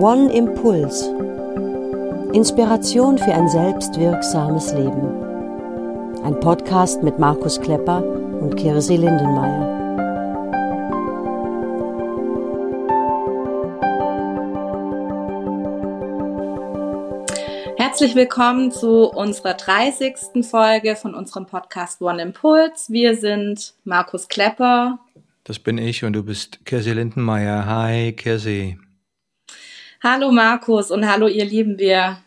One Impuls. Inspiration für ein selbstwirksames Leben. Ein Podcast mit Markus Klepper und Kirsi Lindenmeier. Herzlich willkommen zu unserer 30. Folge von unserem Podcast One Impuls. Wir sind Markus Klepper. Das bin ich und du bist Kirsi Lindenmeier. Hi, Kirsi. Hallo Markus und hallo ihr Lieben. Wir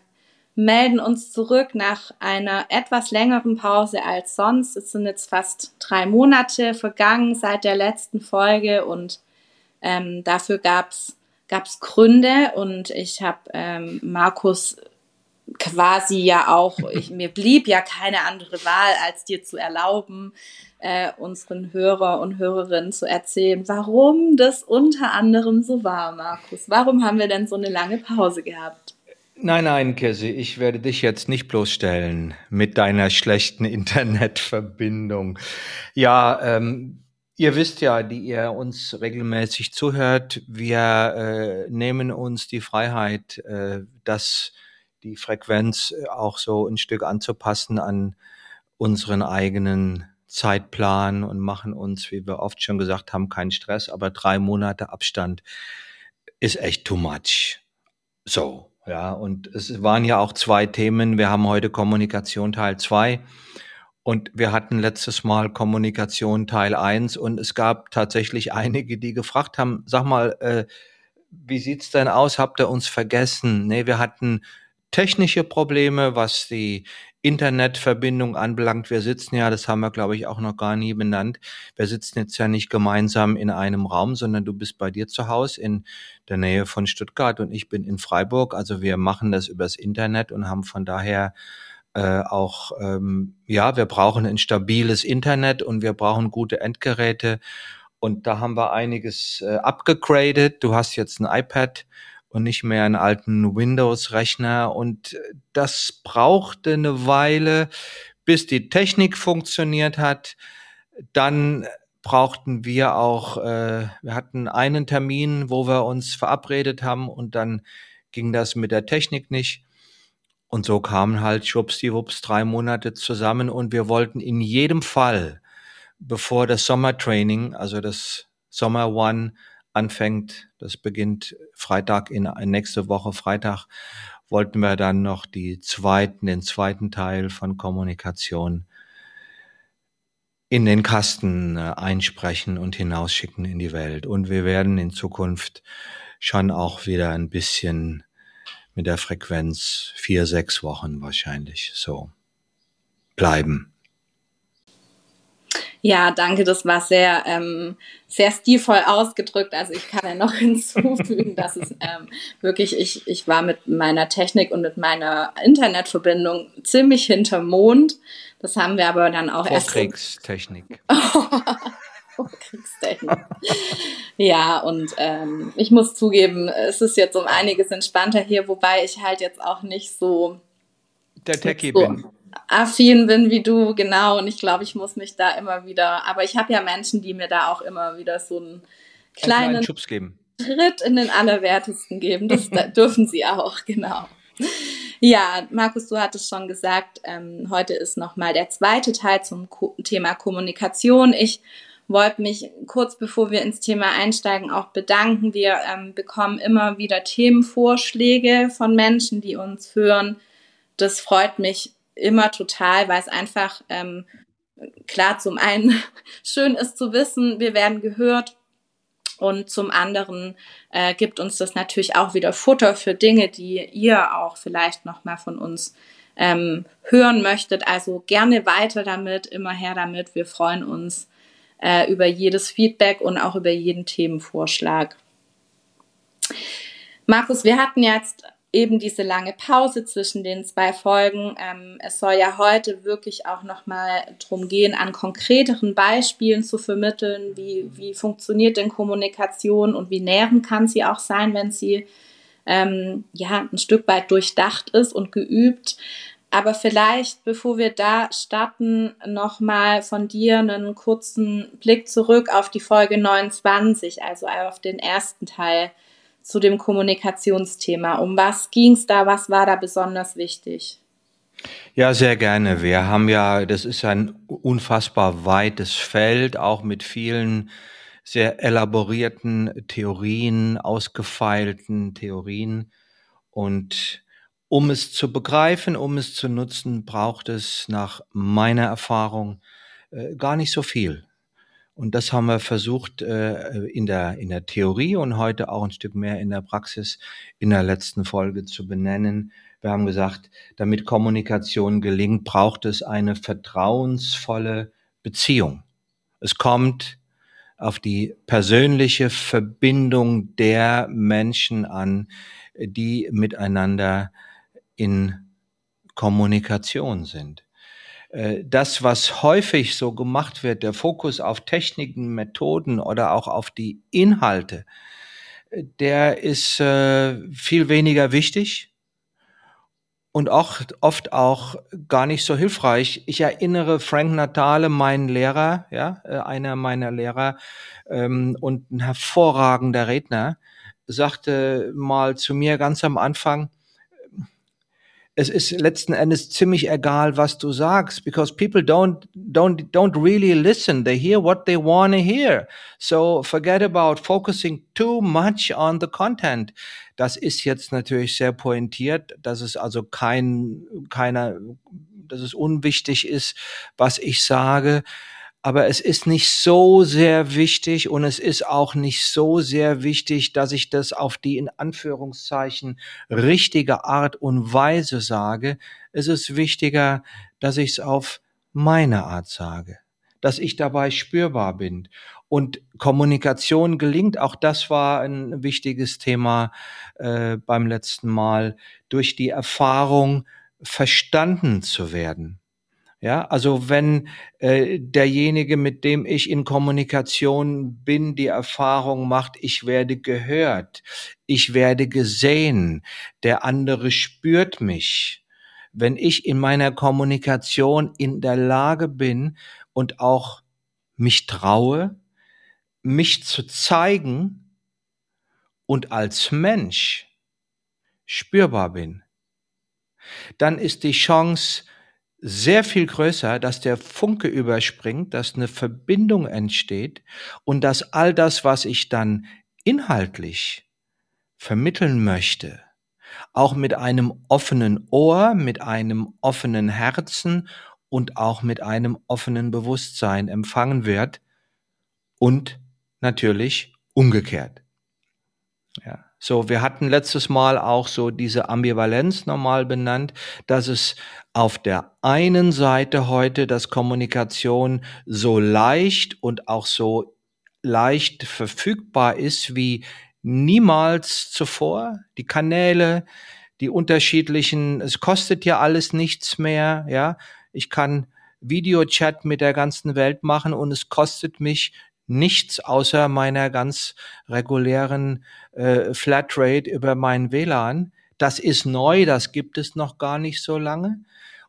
melden uns zurück nach einer etwas längeren Pause als sonst. Es sind jetzt fast drei Monate vergangen seit der letzten Folge und ähm, dafür gab es Gründe und ich habe ähm, Markus quasi ja auch, ich, mir blieb ja keine andere Wahl, als dir zu erlauben, äh, unseren Hörer und Hörerinnen zu erzählen, warum das unter anderem so war, Markus. Warum haben wir denn so eine lange Pause gehabt? Nein, nein, Kirsi, ich werde dich jetzt nicht bloßstellen mit deiner schlechten Internetverbindung. Ja, ähm, ihr wisst ja, die ihr uns regelmäßig zuhört, wir äh, nehmen uns die Freiheit, äh, das die Frequenz äh, auch so ein Stück anzupassen an unseren eigenen Zeitplan und machen uns, wie wir oft schon gesagt haben, keinen Stress, aber drei Monate Abstand ist echt too much. So, ja, und es waren ja auch zwei Themen. Wir haben heute Kommunikation Teil zwei und wir hatten letztes Mal Kommunikation Teil eins und es gab tatsächlich einige, die gefragt haben, sag mal, äh, wie sieht's denn aus? Habt ihr uns vergessen? Nee, wir hatten technische Probleme, was die Internetverbindung anbelangt. Wir sitzen ja, das haben wir, glaube ich, auch noch gar nie benannt. Wir sitzen jetzt ja nicht gemeinsam in einem Raum, sondern du bist bei dir zu Hause in der Nähe von Stuttgart und ich bin in Freiburg. Also wir machen das übers Internet und haben von daher äh, auch, ähm, ja, wir brauchen ein stabiles Internet und wir brauchen gute Endgeräte. Und da haben wir einiges äh, abgegradet. Du hast jetzt ein iPad und nicht mehr einen alten Windows-Rechner. Und das brauchte eine Weile, bis die Technik funktioniert hat. Dann brauchten wir auch, äh, wir hatten einen Termin, wo wir uns verabredet haben und dann ging das mit der Technik nicht. Und so kamen halt schwuppsdiwupps drei Monate zusammen und wir wollten in jedem Fall, bevor das Sommertraining, also das Sommer One, anfängt. Das beginnt Freitag in, in nächste Woche Freitag wollten wir dann noch die zweiten, den zweiten Teil von Kommunikation in den Kasten äh, einsprechen und hinausschicken in die Welt. Und wir werden in Zukunft schon auch wieder ein bisschen mit der Frequenz vier, sechs Wochen wahrscheinlich so bleiben. Ja, danke, das war sehr, ähm, sehr stilvoll ausgedrückt. Also ich kann ja noch hinzufügen, dass es ähm, wirklich, ich, ich war mit meiner Technik und mit meiner Internetverbindung ziemlich hinterm Mond. Das haben wir aber dann auch erst. Kriegstechnik. Kriegstechnik. ja, und ähm, ich muss zugeben, es ist jetzt um einiges entspannter hier, wobei ich halt jetzt auch nicht so der Techie so, bin affin bin wie du, genau. Und ich glaube, ich muss mich da immer wieder, aber ich habe ja Menschen, die mir da auch immer wieder so einen kleinen, einen Schubs geben. Schritt in den Allerwertesten geben. Das dürfen sie auch, genau. Ja, Markus, du hattest schon gesagt, ähm, heute ist nochmal der zweite Teil zum Ko Thema Kommunikation. Ich wollte mich kurz bevor wir ins Thema einsteigen auch bedanken. Wir ähm, bekommen immer wieder Themenvorschläge von Menschen, die uns hören. Das freut mich immer total, weil es einfach ähm, klar zum einen schön ist zu wissen, wir werden gehört und zum anderen äh, gibt uns das natürlich auch wieder Futter für Dinge, die ihr auch vielleicht noch mal von uns ähm, hören möchtet. Also gerne weiter damit, immer her damit. Wir freuen uns äh, über jedes Feedback und auch über jeden Themenvorschlag. Markus, wir hatten jetzt eben diese lange Pause zwischen den zwei Folgen. Ähm, es soll ja heute wirklich auch nochmal darum gehen, an konkreteren Beispielen zu vermitteln, wie, wie funktioniert denn Kommunikation und wie nährend kann sie auch sein, wenn sie ähm, ja ein Stück weit durchdacht ist und geübt. Aber vielleicht, bevor wir da starten, nochmal von dir einen kurzen Blick zurück auf die Folge 29, also auf den ersten Teil zu dem Kommunikationsthema. Um was ging es da? Was war da besonders wichtig? Ja, sehr gerne. Wir haben ja, das ist ein unfassbar weites Feld, auch mit vielen sehr elaborierten Theorien, ausgefeilten Theorien. Und um es zu begreifen, um es zu nutzen, braucht es nach meiner Erfahrung äh, gar nicht so viel. Und das haben wir versucht äh, in, der, in der Theorie und heute auch ein Stück mehr in der Praxis in der letzten Folge zu benennen. Wir haben gesagt, damit Kommunikation gelingt, braucht es eine vertrauensvolle Beziehung. Es kommt auf die persönliche Verbindung der Menschen an, die miteinander in Kommunikation sind. Äh, das, was häufig so gemacht wird, der Fokus auf Techniken, Methoden oder auch auf die Inhalte, äh, der ist äh, viel weniger wichtig und auch oft auch gar nicht so hilfreich. Ich erinnere Frank Natale, meinen Lehrer, ja, einer meiner Lehrer ähm, und ein hervorragender Redner, sagte mal zu mir ganz am Anfang, es ist letzten Endes ziemlich egal, was du sagst, because people don't don't don't really listen. They hear what they want to hear. So forget about focusing too much on the content. Das ist jetzt natürlich sehr pointiert, dass es also kein keiner, dass es unwichtig ist, was ich sage aber es ist nicht so sehr wichtig und es ist auch nicht so sehr wichtig, dass ich das auf die in Anführungszeichen richtige Art und Weise sage. Es ist wichtiger, dass ich es auf meine Art sage, dass ich dabei spürbar bin. Und Kommunikation gelingt, auch das war ein wichtiges Thema äh, beim letzten Mal, durch die Erfahrung verstanden zu werden. Ja, also wenn äh, derjenige, mit dem ich in Kommunikation bin, die Erfahrung macht, ich werde gehört, ich werde gesehen, der andere spürt mich. Wenn ich in meiner Kommunikation in der Lage bin und auch mich traue, mich zu zeigen und als Mensch spürbar bin, dann ist die Chance, sehr viel größer, dass der Funke überspringt, dass eine Verbindung entsteht und dass all das, was ich dann inhaltlich vermitteln möchte, auch mit einem offenen Ohr, mit einem offenen Herzen und auch mit einem offenen Bewusstsein empfangen wird und natürlich umgekehrt. Ja. So, wir hatten letztes Mal auch so diese Ambivalenz normal benannt, dass es auf der einen Seite heute, dass Kommunikation so leicht und auch so leicht verfügbar ist wie niemals zuvor. Die Kanäle, die unterschiedlichen, es kostet ja alles nichts mehr, ja. Ich kann Videochat mit der ganzen Welt machen und es kostet mich nichts außer meiner ganz regulären äh, Flatrate über mein WLAN. Das ist neu, das gibt es noch gar nicht so lange.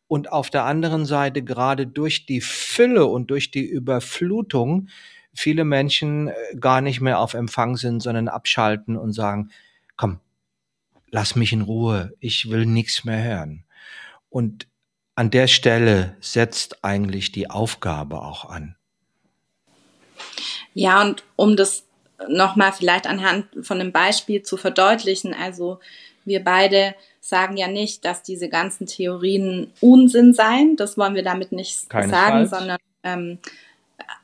Und auf der anderen Seite gerade durch die Fülle und durch die Überflutung viele Menschen äh, gar nicht mehr auf Empfang sind, sondern abschalten und sagen, komm, lass mich in Ruhe, ich will nichts mehr hören. Und an der Stelle setzt eigentlich die Aufgabe auch an. Ja, und um das nochmal vielleicht anhand von einem Beispiel zu verdeutlichen, also wir beide sagen ja nicht, dass diese ganzen Theorien Unsinn seien. Das wollen wir damit nicht sagen, sondern ähm,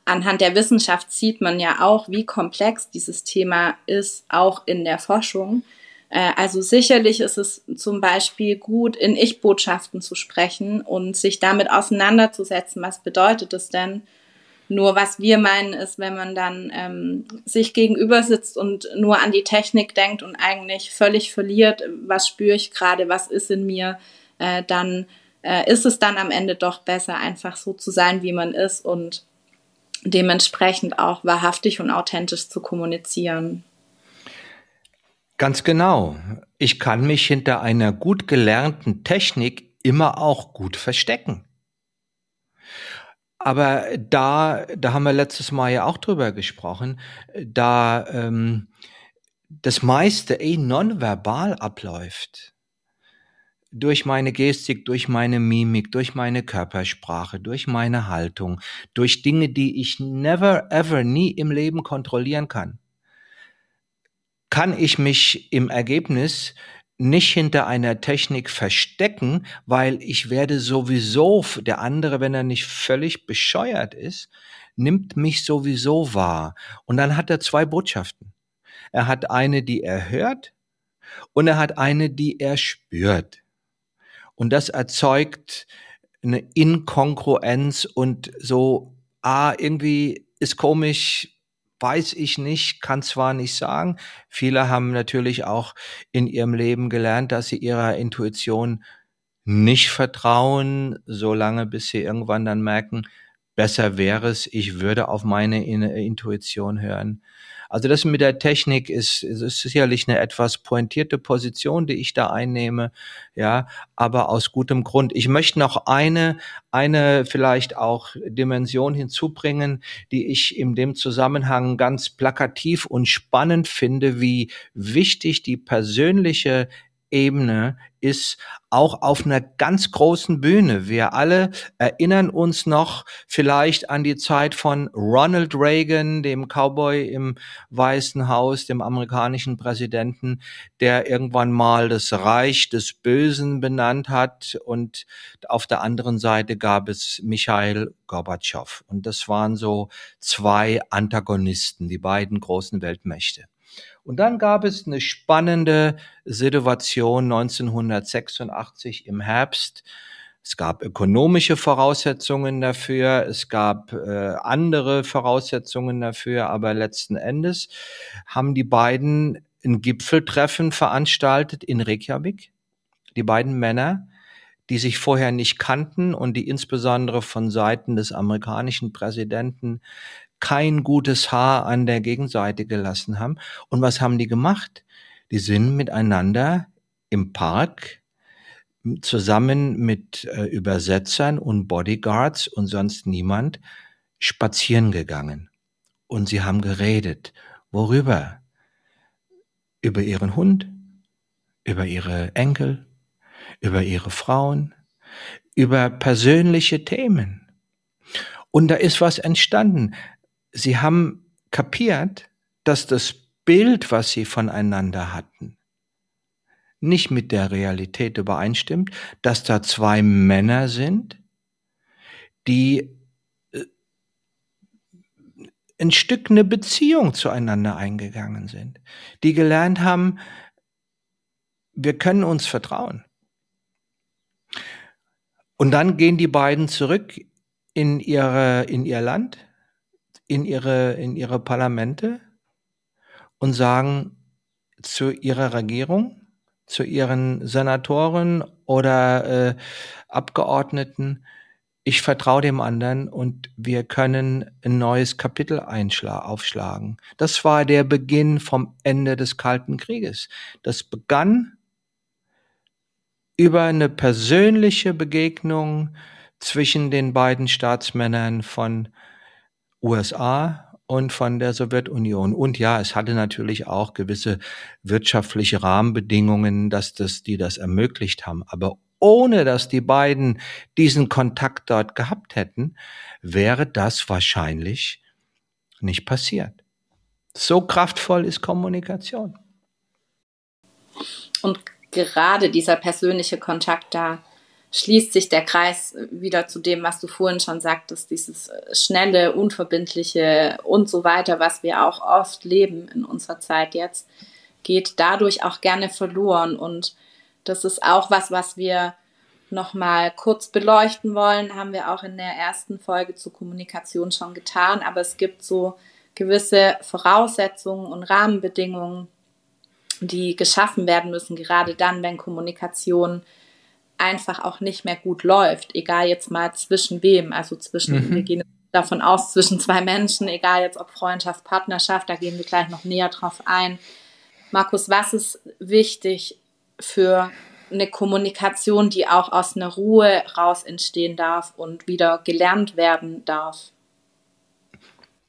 anhand der Wissenschaft sieht man ja auch, wie komplex dieses Thema ist, auch in der Forschung. Äh, also sicherlich ist es zum Beispiel gut, in Ich-Botschaften zu sprechen und sich damit auseinanderzusetzen. Was bedeutet es denn? Nur was wir meinen ist, wenn man dann ähm, sich gegenüber sitzt und nur an die Technik denkt und eigentlich völlig verliert, was spüre ich gerade, was ist in mir, äh, dann äh, ist es dann am Ende doch besser, einfach so zu sein, wie man ist und dementsprechend auch wahrhaftig und authentisch zu kommunizieren. Ganz genau. Ich kann mich hinter einer gut gelernten Technik immer auch gut verstecken. Aber da, da haben wir letztes Mal ja auch drüber gesprochen, da ähm, das meiste eh nonverbal abläuft. Durch meine Gestik, durch meine Mimik, durch meine Körpersprache, durch meine Haltung, durch Dinge, die ich never ever nie im Leben kontrollieren kann, kann ich mich im Ergebnis nicht hinter einer Technik verstecken, weil ich werde sowieso, der andere, wenn er nicht völlig bescheuert ist, nimmt mich sowieso wahr. Und dann hat er zwei Botschaften. Er hat eine, die er hört und er hat eine, die er spürt. Und das erzeugt eine Inkongruenz und so, ah, irgendwie ist komisch, weiß ich nicht, kann zwar nicht sagen. Viele haben natürlich auch in ihrem Leben gelernt, dass sie ihrer Intuition nicht vertrauen, solange bis sie irgendwann dann merken, besser wäre es, ich würde auf meine Intuition hören. Also das mit der Technik ist, ist sicherlich eine etwas pointierte Position, die ich da einnehme, ja, aber aus gutem Grund. Ich möchte noch eine, eine vielleicht auch Dimension hinzubringen, die ich in dem Zusammenhang ganz plakativ und spannend finde, wie wichtig die persönliche Ebene ist auch auf einer ganz großen Bühne. Wir alle erinnern uns noch vielleicht an die Zeit von Ronald Reagan, dem Cowboy im Weißen Haus, dem amerikanischen Präsidenten, der irgendwann mal das Reich des Bösen benannt hat und auf der anderen Seite gab es Michael Gorbatschow. Und das waren so zwei Antagonisten, die beiden großen Weltmächte. Und dann gab es eine spannende Situation 1986 im Herbst. Es gab ökonomische Voraussetzungen dafür, es gab äh, andere Voraussetzungen dafür, aber letzten Endes haben die beiden ein Gipfeltreffen veranstaltet in Reykjavik. Die beiden Männer, die sich vorher nicht kannten und die insbesondere von Seiten des amerikanischen Präsidenten kein gutes Haar an der Gegenseite gelassen haben. Und was haben die gemacht? Die sind miteinander im Park zusammen mit äh, Übersetzern und Bodyguards und sonst niemand spazieren gegangen. Und sie haben geredet. Worüber? Über ihren Hund, über ihre Enkel, über ihre Frauen, über persönliche Themen. Und da ist was entstanden sie haben kapiert, dass das Bild, was sie voneinander hatten, nicht mit der Realität übereinstimmt, dass da zwei Männer sind, die äh, ein Stück eine Beziehung zueinander eingegangen sind, die gelernt haben, wir können uns vertrauen. Und dann gehen die beiden zurück in ihre, in ihr Land, in ihre, in ihre Parlamente und sagen zu ihrer Regierung, zu ihren Senatoren oder äh, Abgeordneten, ich vertraue dem anderen und wir können ein neues Kapitel aufschlagen. Das war der Beginn vom Ende des Kalten Krieges. Das begann über eine persönliche Begegnung zwischen den beiden Staatsmännern von USA und von der Sowjetunion. Und ja, es hatte natürlich auch gewisse wirtschaftliche Rahmenbedingungen, dass das, die das ermöglicht haben. Aber ohne dass die beiden diesen Kontakt dort gehabt hätten, wäre das wahrscheinlich nicht passiert. So kraftvoll ist Kommunikation. Und gerade dieser persönliche Kontakt da schließt sich der Kreis wieder zu dem, was du vorhin schon sagtest, dieses äh, schnelle, unverbindliche und so weiter, was wir auch oft leben in unserer Zeit jetzt, geht dadurch auch gerne verloren. Und das ist auch was, was wir nochmal kurz beleuchten wollen, haben wir auch in der ersten Folge zur Kommunikation schon getan. Aber es gibt so gewisse Voraussetzungen und Rahmenbedingungen, die geschaffen werden müssen, gerade dann, wenn Kommunikation einfach auch nicht mehr gut läuft, egal jetzt mal zwischen wem, also zwischen, mhm. wir gehen davon aus, zwischen zwei Menschen, egal jetzt ob Freundschaft, Partnerschaft, da gehen wir gleich noch näher drauf ein. Markus, was ist wichtig für eine Kommunikation, die auch aus einer Ruhe raus entstehen darf und wieder gelernt werden darf?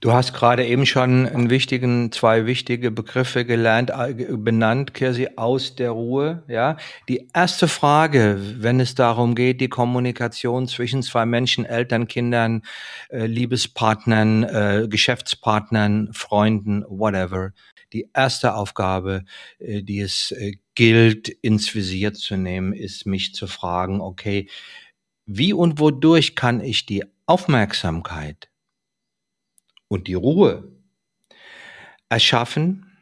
Du hast gerade eben schon einen wichtigen, zwei wichtige Begriffe gelernt, äh, benannt, Kirsi, aus der Ruhe, ja. Die erste Frage, wenn es darum geht, die Kommunikation zwischen zwei Menschen, Eltern, Kindern, äh, Liebespartnern, äh, Geschäftspartnern, Freunden, whatever. Die erste Aufgabe, die es gilt, ins Visier zu nehmen, ist mich zu fragen, okay, wie und wodurch kann ich die Aufmerksamkeit und die Ruhe erschaffen,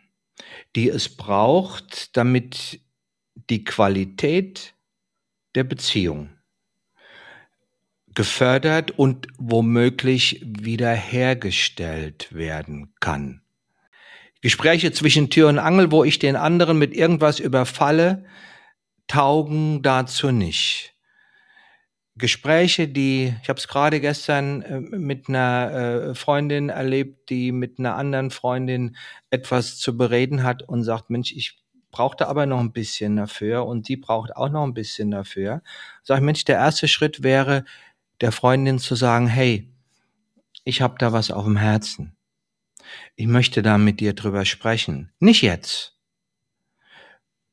die es braucht, damit die Qualität der Beziehung gefördert und womöglich wiederhergestellt werden kann. Gespräche zwischen Tür und Angel, wo ich den anderen mit irgendwas überfalle, taugen dazu nicht. Gespräche, die, ich habe es gerade gestern äh, mit einer äh, Freundin erlebt, die mit einer anderen Freundin etwas zu bereden hat und sagt, Mensch, ich brauchte aber noch ein bisschen dafür und sie braucht auch noch ein bisschen dafür. Sag ich, Mensch, der erste Schritt wäre, der Freundin zu sagen, hey, ich habe da was auf dem Herzen. Ich möchte da mit dir drüber sprechen. Nicht jetzt.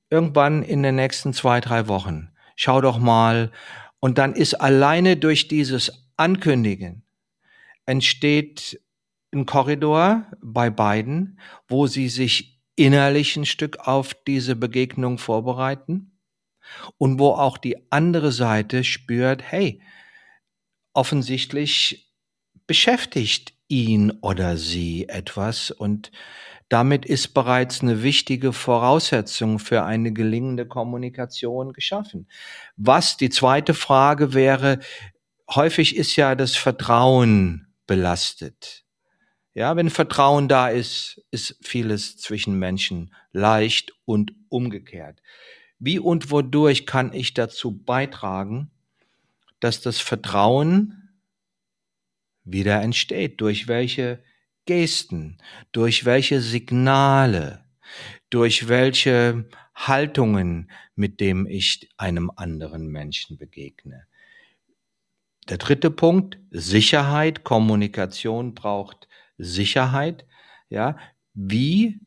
Irgendwann in den nächsten zwei, drei Wochen. Schau doch mal, und dann ist alleine durch dieses Ankündigen entsteht ein Korridor bei beiden, wo sie sich innerlich ein Stück auf diese Begegnung vorbereiten und wo auch die andere Seite spürt, hey, offensichtlich beschäftigt ihn oder sie etwas und damit ist bereits eine wichtige Voraussetzung für eine gelingende Kommunikation geschaffen. Was die zweite Frage wäre, häufig ist ja das Vertrauen belastet. Ja, wenn Vertrauen da ist, ist vieles zwischen Menschen leicht und umgekehrt. Wie und wodurch kann ich dazu beitragen, dass das Vertrauen wieder entsteht? Durch welche Gesten, durch welche Signale, durch welche Haltungen, mit dem ich einem anderen Menschen begegne. Der dritte Punkt, Sicherheit, Kommunikation braucht Sicherheit. Ja, wie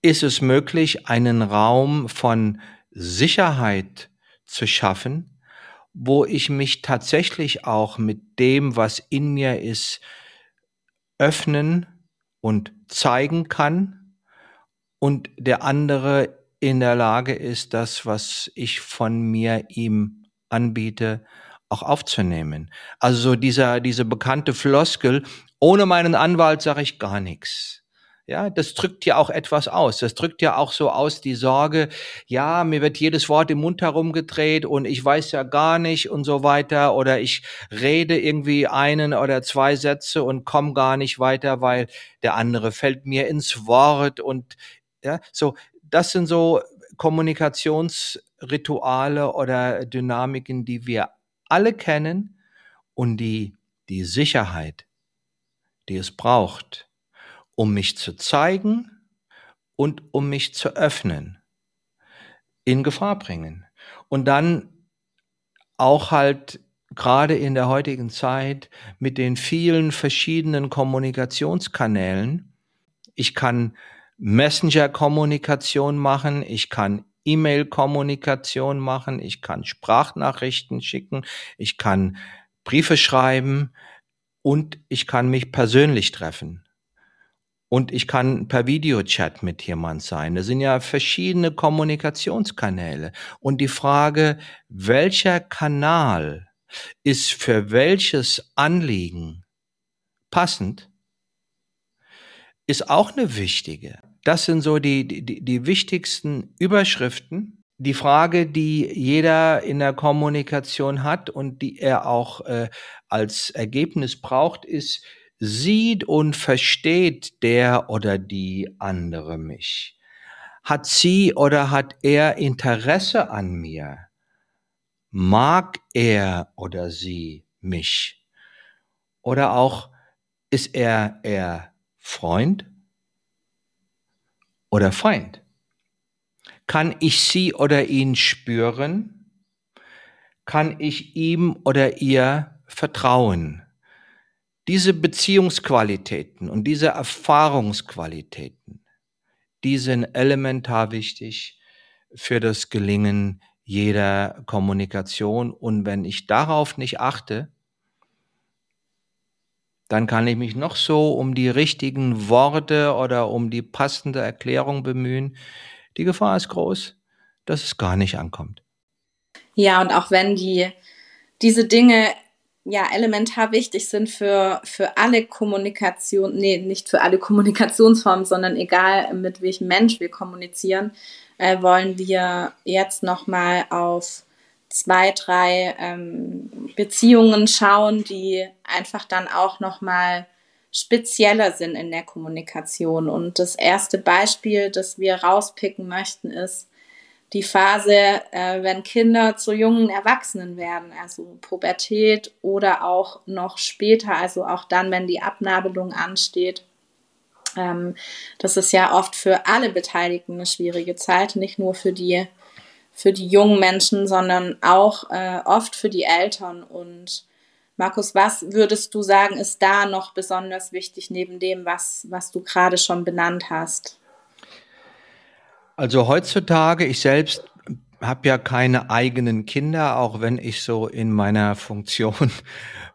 ist es möglich, einen Raum von Sicherheit zu schaffen, wo ich mich tatsächlich auch mit dem, was in mir ist, öffnen und zeigen kann und der andere in der Lage ist, das, was ich von mir ihm anbiete, auch aufzunehmen. Also so dieser, diese bekannte Floskel, ohne meinen Anwalt sage ich gar nichts. Ja, das drückt ja auch etwas aus. Das drückt ja auch so aus die Sorge, ja, mir wird jedes Wort im Mund herumgedreht und ich weiß ja gar nicht und so weiter oder ich rede irgendwie einen oder zwei Sätze und komme gar nicht weiter, weil der andere fällt mir ins Wort und ja, so, das sind so Kommunikationsrituale oder Dynamiken, die wir alle kennen und die die Sicherheit, die es braucht, um mich zu zeigen und um mich zu öffnen, in Gefahr bringen. Und dann auch halt gerade in der heutigen Zeit mit den vielen verschiedenen Kommunikationskanälen. Ich kann Messenger-Kommunikation machen, ich kann E-Mail-Kommunikation machen, ich kann Sprachnachrichten schicken, ich kann Briefe schreiben und ich kann mich persönlich treffen und ich kann per Videochat mit jemand sein. Das sind ja verschiedene Kommunikationskanäle. Und die Frage, welcher Kanal ist für welches Anliegen passend, ist auch eine wichtige. Das sind so die, die, die wichtigsten Überschriften. Die Frage, die jeder in der Kommunikation hat und die er auch äh, als Ergebnis braucht, ist, Sieht und versteht der oder die andere mich? Hat sie oder hat er Interesse an mir? Mag er oder sie mich? Oder auch ist er eher Freund oder Feind? Kann ich sie oder ihn spüren? Kann ich ihm oder ihr vertrauen? Diese Beziehungsqualitäten und diese Erfahrungsqualitäten, die sind elementar wichtig für das Gelingen jeder Kommunikation. Und wenn ich darauf nicht achte, dann kann ich mich noch so um die richtigen Worte oder um die passende Erklärung bemühen. Die Gefahr ist groß, dass es gar nicht ankommt. Ja, und auch wenn die, diese Dinge ja elementar wichtig sind für, für alle Kommunikation, nee, nicht für alle Kommunikationsformen, sondern egal mit welchem Mensch wir kommunizieren, äh, wollen wir jetzt nochmal auf zwei, drei ähm, Beziehungen schauen, die einfach dann auch nochmal spezieller sind in der Kommunikation. Und das erste Beispiel, das wir rauspicken möchten, ist die Phase, äh, wenn Kinder zu jungen Erwachsenen werden, also Pubertät oder auch noch später, also auch dann, wenn die Abnabelung ansteht. Ähm, das ist ja oft für alle Beteiligten eine schwierige Zeit, nicht nur für die für die jungen Menschen, sondern auch äh, oft für die Eltern. Und Markus, was würdest du sagen, ist da noch besonders wichtig neben dem, was, was du gerade schon benannt hast? Also heutzutage, ich selbst habe ja keine eigenen Kinder, auch wenn ich so in meiner Funktion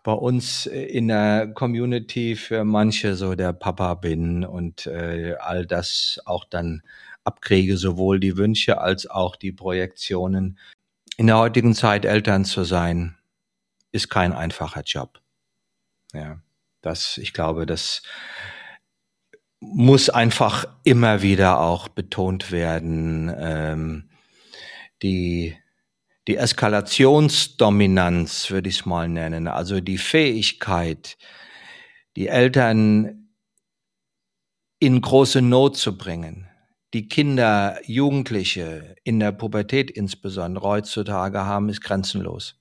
bei uns in der Community für manche so der Papa bin und äh, all das auch dann abkriege, sowohl die Wünsche als auch die Projektionen. In der heutigen Zeit Eltern zu sein, ist kein einfacher Job. Ja, das, ich glaube, das muss einfach immer wieder auch betont werden. Ähm, die, die Eskalationsdominanz, würde ich es mal nennen, also die Fähigkeit, die Eltern in große Not zu bringen, die Kinder, Jugendliche in der Pubertät insbesondere heutzutage haben, ist grenzenlos.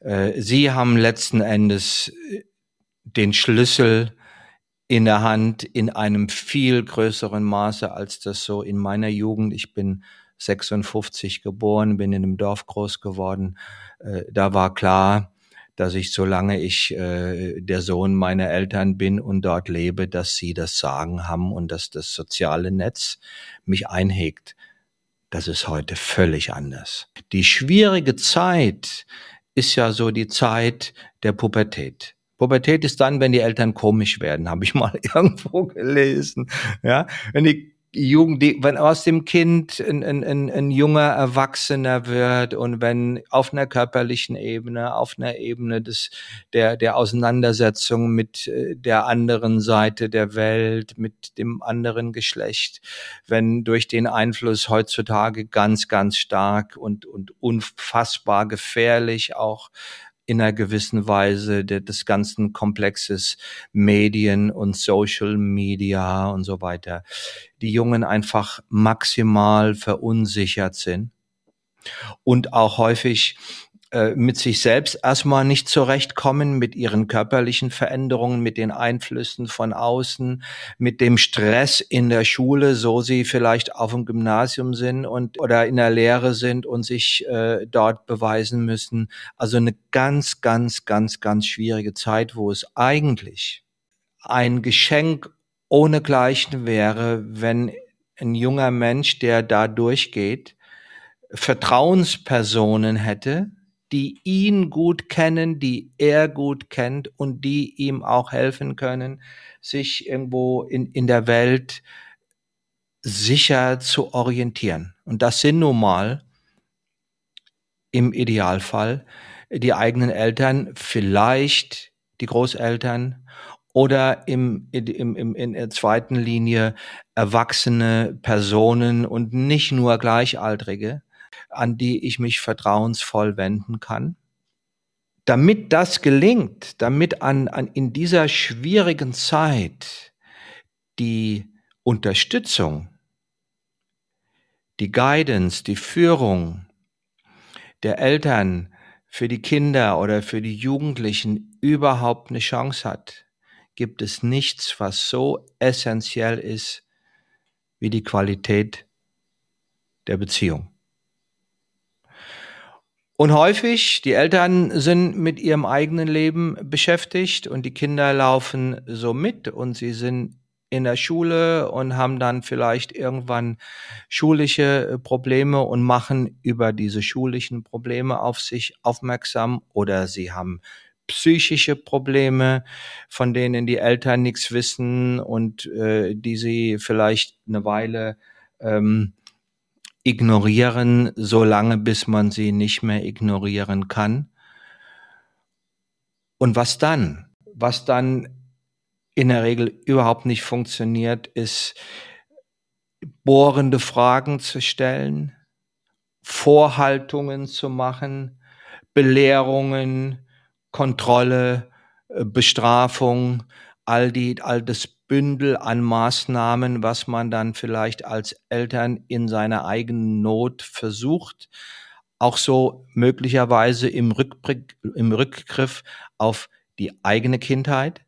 Äh, sie haben letzten Endes äh, den Schlüssel in der Hand in einem viel größeren Maße, als das so in meiner Jugend. Ich bin 56 geboren, bin in einem Dorf groß geworden. Äh, da war klar, dass ich, solange ich äh, der Sohn meiner Eltern bin und dort lebe, dass sie das Sagen haben und dass das soziale Netz mich einhegt. Das ist heute völlig anders. Die schwierige Zeit ist ja so die Zeit der Pubertät. Pubertät ist dann, wenn die Eltern komisch werden, habe ich mal irgendwo gelesen. Ja, wenn die Jugend, die, wenn aus dem Kind ein, ein, ein, ein junger Erwachsener wird und wenn auf einer körperlichen Ebene, auf einer Ebene des, der, der Auseinandersetzung mit äh, der anderen Seite der Welt, mit dem anderen Geschlecht, wenn durch den Einfluss heutzutage ganz, ganz stark und, und unfassbar gefährlich auch in einer gewissen Weise des ganzen Komplexes Medien und Social Media und so weiter, die Jungen einfach maximal verunsichert sind. Und auch häufig mit sich selbst erstmal nicht zurechtkommen, mit ihren körperlichen Veränderungen, mit den Einflüssen von außen, mit dem Stress in der Schule, so sie vielleicht auf dem Gymnasium sind und oder in der Lehre sind und sich äh, dort beweisen müssen. Also eine ganz, ganz, ganz, ganz schwierige Zeit, wo es eigentlich ein Geschenk ohnegleichen wäre, wenn ein junger Mensch, der da durchgeht, Vertrauenspersonen hätte, die ihn gut kennen, die er gut kennt und die ihm auch helfen können, sich irgendwo in, in der Welt sicher zu orientieren. Und das sind nun mal im Idealfall die eigenen Eltern, vielleicht die Großeltern oder im, im, im, in der zweiten Linie erwachsene Personen und nicht nur Gleichaltrige, an die ich mich vertrauensvoll wenden kann. Damit das gelingt, damit an, an in dieser schwierigen Zeit die Unterstützung, die Guidance, die Führung der Eltern für die Kinder oder für die Jugendlichen überhaupt eine Chance hat, gibt es nichts, was so essentiell ist wie die Qualität der Beziehung. Und häufig, die Eltern sind mit ihrem eigenen Leben beschäftigt und die Kinder laufen so mit und sie sind in der Schule und haben dann vielleicht irgendwann schulische äh, Probleme und machen über diese schulischen Probleme auf sich aufmerksam oder sie haben psychische Probleme, von denen die Eltern nichts wissen und äh, die sie vielleicht eine Weile ähm, ignorieren, solange bis man sie nicht mehr ignorieren kann. Und was dann? Was dann in der Regel überhaupt nicht funktioniert, ist bohrende Fragen zu stellen, Vorhaltungen zu machen, Belehrungen, Kontrolle, äh, Bestrafung, all die, all das Bündel an Maßnahmen, was man dann vielleicht als Eltern in seiner eigenen Not versucht, auch so möglicherweise im, Rückblick, im Rückgriff auf die eigene Kindheit,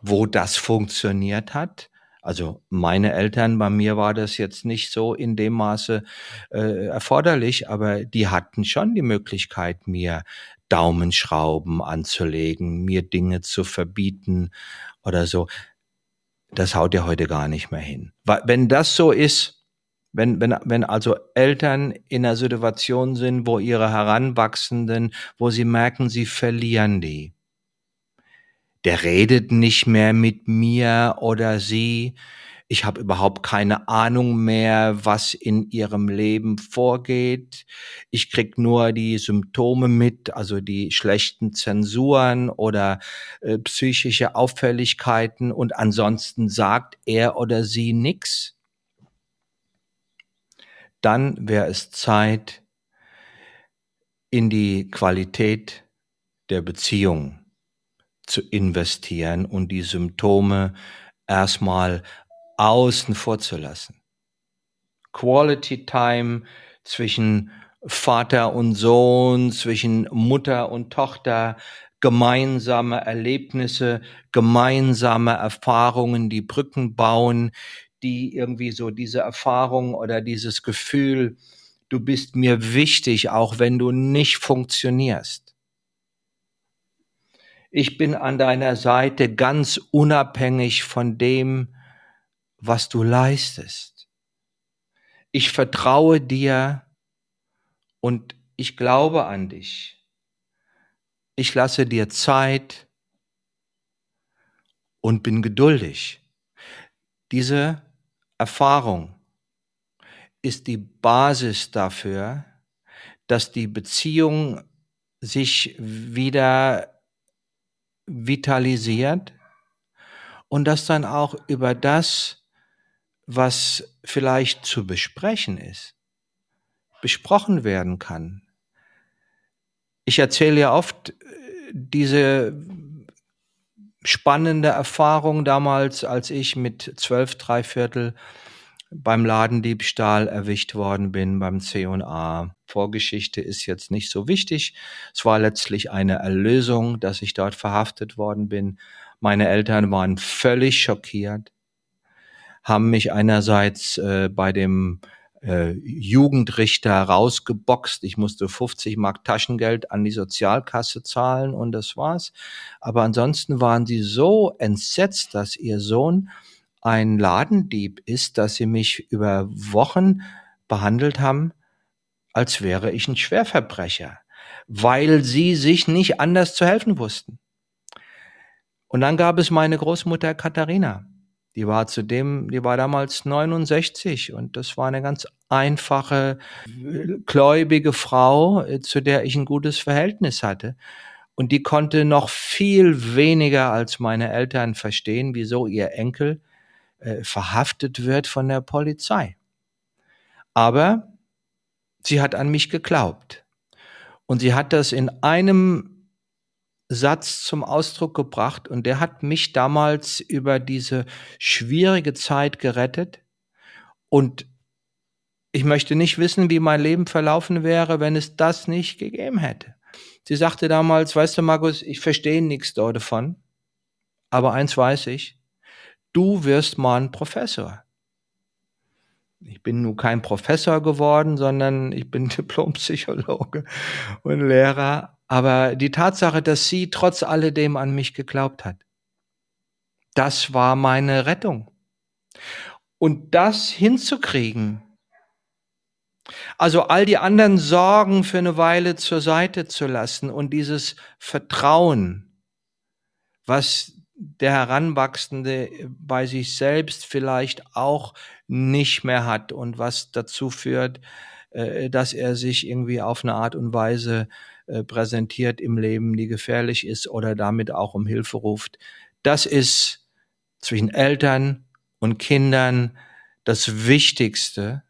wo das funktioniert hat. Also meine Eltern, bei mir war das jetzt nicht so in dem Maße äh, erforderlich, aber die hatten schon die Möglichkeit, mir Daumenschrauben anzulegen, mir Dinge zu verbieten oder so. Das haut ja heute gar nicht mehr hin. Wenn das so ist, wenn, wenn, wenn also Eltern in einer Situation sind, wo ihre Heranwachsenden, wo sie merken, sie verlieren die, der redet nicht mehr mit mir oder sie. Ich habe überhaupt keine Ahnung mehr, was in ihrem Leben vorgeht. Ich krieg nur die Symptome mit, also die schlechten Zensuren oder äh, psychische Auffälligkeiten und ansonsten sagt er oder sie nix. Dann wäre es Zeit, in die Qualität der Beziehung zu investieren und die Symptome erstmal außen vor zu lassen. Quality Time zwischen Vater und Sohn, zwischen Mutter und Tochter, gemeinsame Erlebnisse, gemeinsame Erfahrungen, die Brücken bauen, die irgendwie so diese Erfahrung oder dieses Gefühl, du bist mir wichtig, auch wenn du nicht funktionierst ich bin an deiner Seite ganz unabhängig von dem, was du leistest. Ich vertraue dir und ich glaube an dich. Ich lasse dir Zeit und bin geduldig. Diese Erfahrung ist die Basis dafür, dass die Beziehung sich wieder vitalisiert und das dann auch über das, was vielleicht zu besprechen ist, besprochen werden kann. Ich erzähle ja oft äh, diese spannende Erfahrung damals, als ich mit zwölf, dreiviertel beim Ladendiebstahl erwischt worden bin beim C&A. Vorgeschichte ist jetzt nicht so wichtig. Es war letztlich eine Erlösung, dass ich dort verhaftet worden bin. Meine Eltern waren völlig schockiert, haben mich einerseits äh, bei dem äh, Jugendrichter rausgeboxt. Ich musste 50 Mark Taschengeld an die Sozialkasse zahlen und das war's. Aber ansonsten waren sie so entsetzt, dass ihr Sohn ein Ladendieb ist, dass sie mich über Wochen behandelt haben, als wäre ich ein Schwerverbrecher, weil sie sich nicht anders zu helfen wussten. Und dann gab es meine Großmutter Katharina. Die war zudem, die war damals 69 und das war eine ganz einfache, gläubige Frau, zu der ich ein gutes Verhältnis hatte. Und die konnte noch viel weniger als meine Eltern verstehen, wieso ihr Enkel äh, verhaftet wird von der Polizei. Aber sie hat an mich geglaubt. Und sie hat das in einem Satz zum Ausdruck gebracht und der hat mich damals über diese schwierige Zeit gerettet. Und ich möchte nicht wissen, wie mein Leben verlaufen wäre, wenn es das nicht gegeben hätte. Sie sagte damals, weißt du, Markus, ich verstehe nichts davon, aber eins weiß ich, du wirst mal ein Professor. Ich bin nun kein Professor geworden, sondern ich bin Diplompsychologe und Lehrer. Aber die Tatsache, dass sie trotz alledem an mich geglaubt hat, das war meine Rettung. Und das hinzukriegen, also all die anderen Sorgen für eine Weile zur Seite zu lassen und dieses Vertrauen, was der Heranwachsende bei sich selbst vielleicht auch nicht mehr hat und was dazu führt, äh, dass er sich irgendwie auf eine Art und Weise äh, präsentiert im Leben, die gefährlich ist oder damit auch um Hilfe ruft. Das ist zwischen Eltern und Kindern das Wichtigste,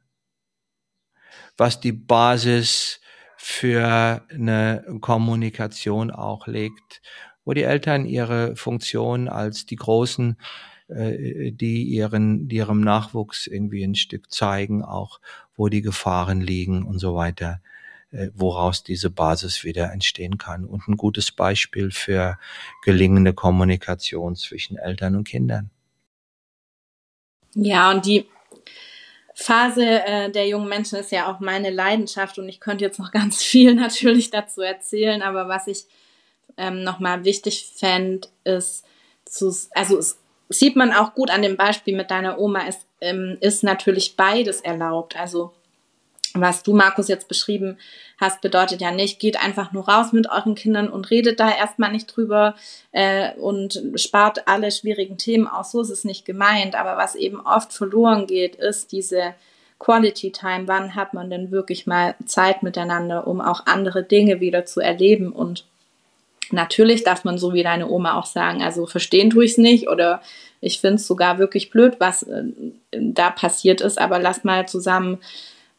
was die Basis für eine Kommunikation auch legt, wo die Eltern ihre Funktion als die Großen, äh, die ihren, ihrem Nachwuchs irgendwie ein Stück zeigen, auch wo die Gefahren liegen und so weiter, woraus diese Basis wieder entstehen kann. Und ein gutes Beispiel für gelingende Kommunikation zwischen Eltern und Kindern. Ja, und die Phase äh, der jungen Menschen ist ja auch meine Leidenschaft und ich könnte jetzt noch ganz viel natürlich dazu erzählen, aber was ich ähm, nochmal wichtig fände, ist, zu, also es sieht man auch gut an dem Beispiel mit deiner Oma, ist, ähm, ist natürlich beides erlaubt. Also was du, Markus, jetzt beschrieben hast, bedeutet ja nicht, geht einfach nur raus mit euren Kindern und redet da erstmal nicht drüber äh, und spart alle schwierigen Themen aus. So ist es nicht gemeint. Aber was eben oft verloren geht, ist diese Quality Time. Wann hat man denn wirklich mal Zeit miteinander, um auch andere Dinge wieder zu erleben? Und natürlich darf man so wie deine Oma auch sagen, also verstehen tue ich es nicht oder ich finde es sogar wirklich blöd, was äh, da passiert ist, aber lass mal zusammen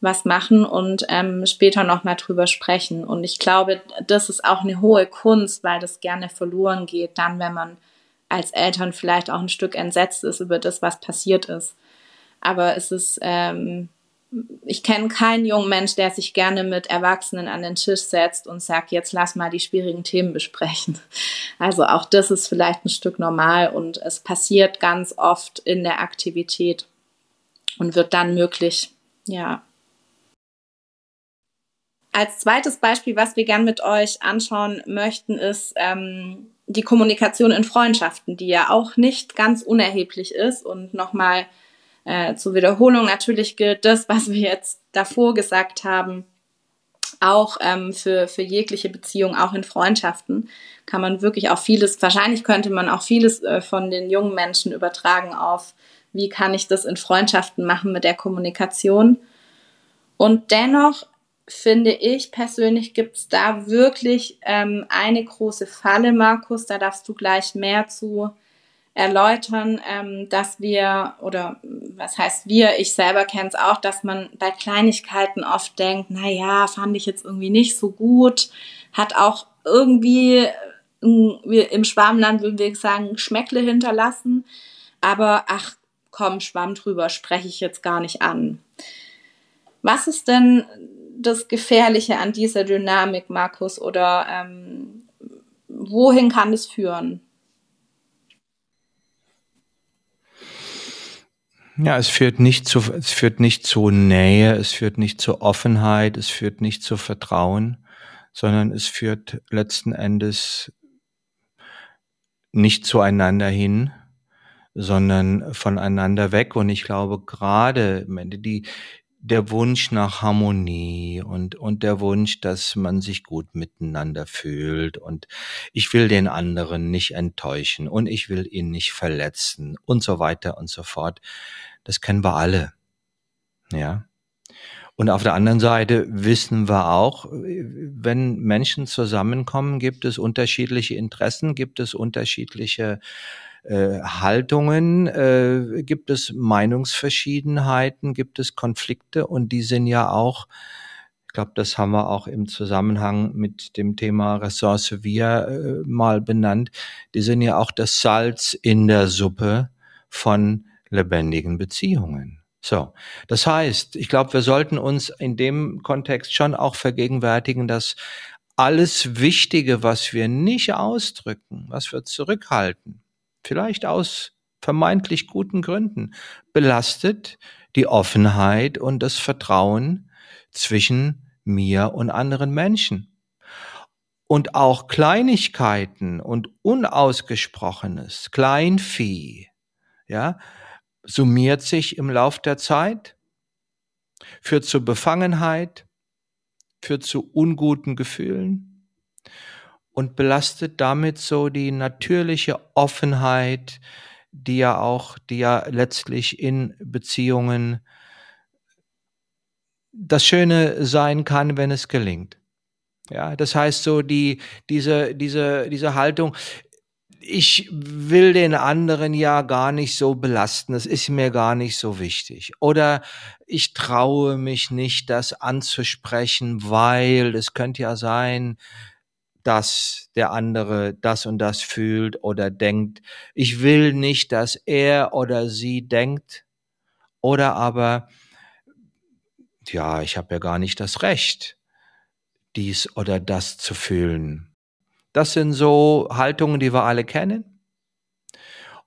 was machen und ähm, später nochmal drüber sprechen. Und ich glaube, das ist auch eine hohe Kunst, weil das gerne verloren geht, dann, wenn man als Eltern vielleicht auch ein Stück entsetzt ist über das, was passiert ist. Aber es ist, ähm, ich kenne keinen jungen Mensch, der sich gerne mit Erwachsenen an den Tisch setzt und sagt, jetzt lass mal die schwierigen Themen besprechen. Also auch das ist vielleicht ein Stück normal und es passiert ganz oft in der Aktivität und wird dann möglich. Ja, als zweites Beispiel, was wir gern mit euch anschauen möchten, ist ähm, die Kommunikation in Freundschaften, die ja auch nicht ganz unerheblich ist. Und nochmal äh, zur Wiederholung, natürlich gilt das, was wir jetzt davor gesagt haben, auch ähm, für, für jegliche Beziehung, auch in Freundschaften, kann man wirklich auch vieles, wahrscheinlich könnte man auch vieles äh, von den jungen Menschen übertragen auf, wie kann ich das in Freundschaften machen mit der Kommunikation. Und dennoch finde ich persönlich, gibt es da wirklich ähm, eine große Falle, Markus. Da darfst du gleich mehr zu erläutern, ähm, dass wir, oder was heißt wir, ich selber kenne es auch, dass man bei Kleinigkeiten oft denkt, na ja, fand ich jetzt irgendwie nicht so gut, hat auch irgendwie, äh, im Schwarmland würden wir sagen, Schmeckle hinterlassen, aber ach komm, Schwamm drüber, spreche ich jetzt gar nicht an. Was ist denn das Gefährliche an dieser Dynamik, Markus? Oder ähm, wohin kann es führen? Ja, es führt nicht zu, es führt nicht zu Nähe, es führt nicht zu Offenheit, es führt nicht zu Vertrauen, sondern es führt letzten Endes nicht zueinander hin, sondern voneinander weg. Und ich glaube, gerade die, der Wunsch nach Harmonie und, und der Wunsch, dass man sich gut miteinander fühlt und ich will den anderen nicht enttäuschen und ich will ihn nicht verletzen und so weiter und so fort. Das kennen wir alle. Ja. Und auf der anderen Seite wissen wir auch, wenn Menschen zusammenkommen, gibt es unterschiedliche Interessen, gibt es unterschiedliche äh, Haltungen, äh, gibt es Meinungsverschiedenheiten, gibt es Konflikte und die sind ja auch, ich glaube, das haben wir auch im Zusammenhang mit dem Thema Ressource wir äh, mal benannt, die sind ja auch das Salz in der Suppe von lebendigen Beziehungen. So, das heißt, ich glaube, wir sollten uns in dem Kontext schon auch vergegenwärtigen, dass alles Wichtige, was wir nicht ausdrücken, was wir zurückhalten, vielleicht aus vermeintlich guten Gründen, belastet die Offenheit und das Vertrauen zwischen mir und anderen Menschen. Und auch Kleinigkeiten und Unausgesprochenes, Kleinvieh, ja, summiert sich im Lauf der Zeit, führt zu Befangenheit, führt zu unguten Gefühlen und belastet damit so die natürliche Offenheit, die ja auch, die ja letztlich in Beziehungen das Schöne sein kann, wenn es gelingt. Ja, das heißt so die, diese, diese, diese Haltung, ich will den anderen ja gar nicht so belasten, das ist mir gar nicht so wichtig. Oder ich traue mich nicht, das anzusprechen, weil es könnte ja sein, dass der andere das und das fühlt oder denkt. Ich will nicht, dass er oder sie denkt. Oder aber, ja, ich habe ja gar nicht das Recht, dies oder das zu fühlen. Das sind so Haltungen, die wir alle kennen.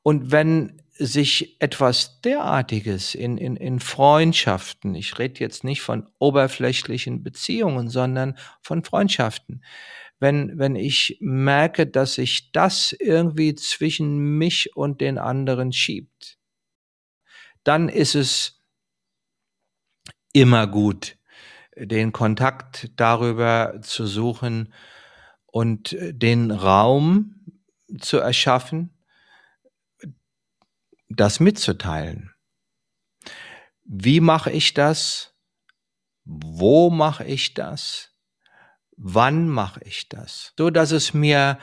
Und wenn sich etwas derartiges in, in, in Freundschaften, ich rede jetzt nicht von oberflächlichen Beziehungen, sondern von Freundschaften, wenn, wenn ich merke, dass sich das irgendwie zwischen mich und den anderen schiebt, dann ist es immer gut, den Kontakt darüber zu suchen und den Raum zu erschaffen, das mitzuteilen. Wie mache ich das? Wo mache ich das? Wann mache ich das? So dass es mir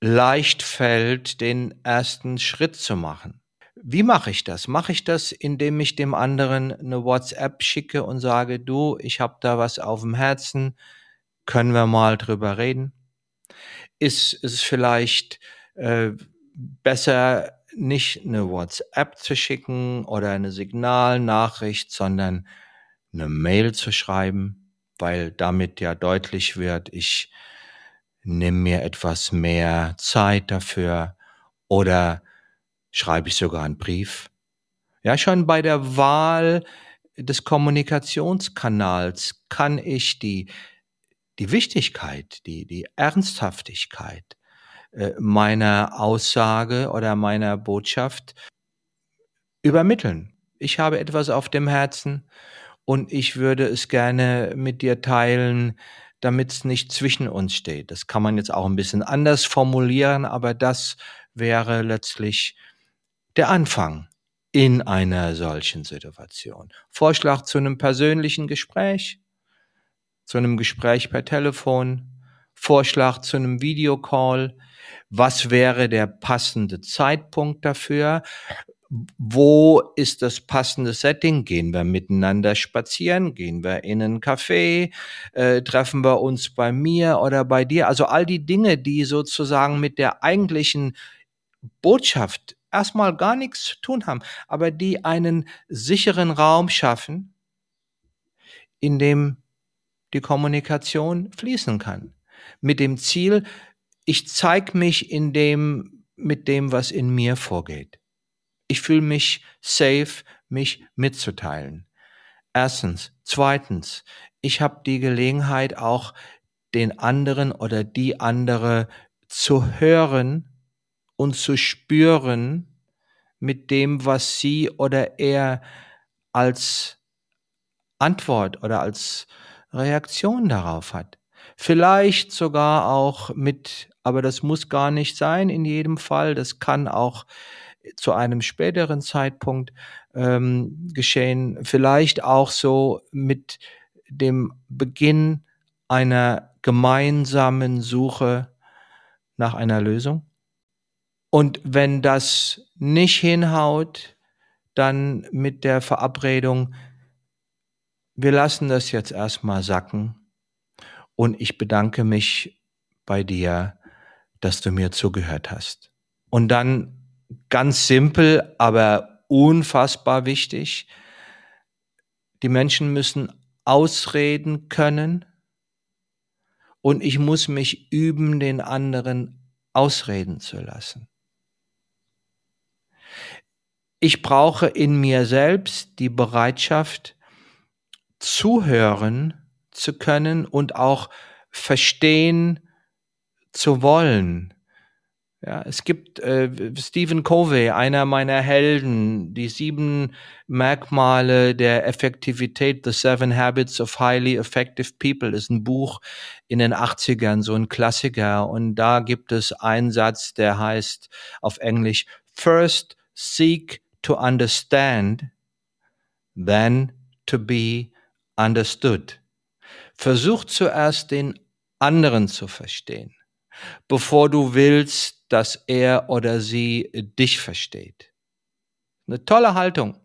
leicht fällt, den ersten Schritt zu machen. Wie mache ich das? Mache ich das, indem ich dem anderen eine WhatsApp schicke und sage, du, ich habe da was auf dem Herzen, können wir mal drüber reden? Ist es vielleicht äh, besser, nicht eine WhatsApp zu schicken oder eine Signalnachricht, sondern eine Mail zu schreiben? Weil damit ja deutlich wird, ich nehme mir etwas mehr Zeit dafür oder schreibe ich sogar einen Brief. Ja, schon bei der Wahl des Kommunikationskanals kann ich die, die Wichtigkeit, die, die Ernsthaftigkeit äh, meiner Aussage oder meiner Botschaft übermitteln. Ich habe etwas auf dem Herzen und ich würde es gerne mit dir teilen, damit es nicht zwischen uns steht. Das kann man jetzt auch ein bisschen anders formulieren, aber das wäre letztlich der Anfang in einer solchen Situation. Vorschlag zu einem persönlichen Gespräch, zu einem Gespräch per Telefon, Vorschlag zu einem Videocall. Was wäre der passende Zeitpunkt dafür? Wo ist das passende Setting? Gehen wir miteinander spazieren? Gehen wir in einen Café? Äh, treffen wir uns bei mir oder bei dir? Also all die Dinge, die sozusagen mit der eigentlichen Botschaft erstmal gar nichts zu tun haben, aber die einen sicheren Raum schaffen, in dem die Kommunikation fließen kann. Mit dem Ziel, ich zeige mich in dem, mit dem, was in mir vorgeht. Ich fühle mich safe, mich mitzuteilen. Erstens. Zweitens, ich habe die Gelegenheit auch den anderen oder die andere zu hören und zu spüren mit dem, was sie oder er als Antwort oder als Reaktion darauf hat. Vielleicht sogar auch mit, aber das muss gar nicht sein in jedem Fall, das kann auch zu einem späteren Zeitpunkt ähm, geschehen, vielleicht auch so mit dem Beginn einer gemeinsamen Suche nach einer Lösung. Und wenn das nicht hinhaut, dann mit der Verabredung, wir lassen das jetzt erstmal sacken und ich bedanke mich bei dir, dass du mir zugehört hast. Und dann ganz simpel, aber unfassbar wichtig. Die Menschen müssen ausreden können und ich muss mich üben, den anderen ausreden zu lassen. ich brauche in mir selbst die Bereitschaft, zuhören zu können und auch verstehen zu wollen. Ja, es gibt äh, Stephen Covey, einer meiner Helden, die sieben Merkmale der Effektivität, The Seven Habits of Highly Effective People, ist ein Buch in den 80ern, so ein Klassiker. Und da gibt es einen Satz, der heißt auf Englisch, First seek to understand, then to be understood. Versuch zuerst den anderen zu verstehen, bevor du willst, dass er oder sie dich versteht. Eine tolle Haltung,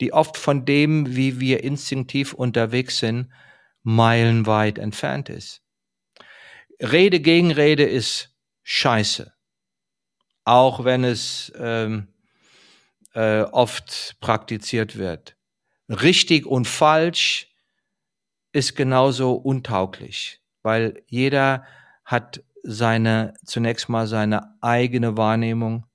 die oft von dem, wie wir instinktiv unterwegs sind, meilenweit entfernt ist. Rede gegen Rede ist scheiße, auch wenn es ähm, äh, oft praktiziert wird. Richtig und falsch ist genauso untauglich, weil jeder hat seine, zunächst mal seine eigene Wahrnehmung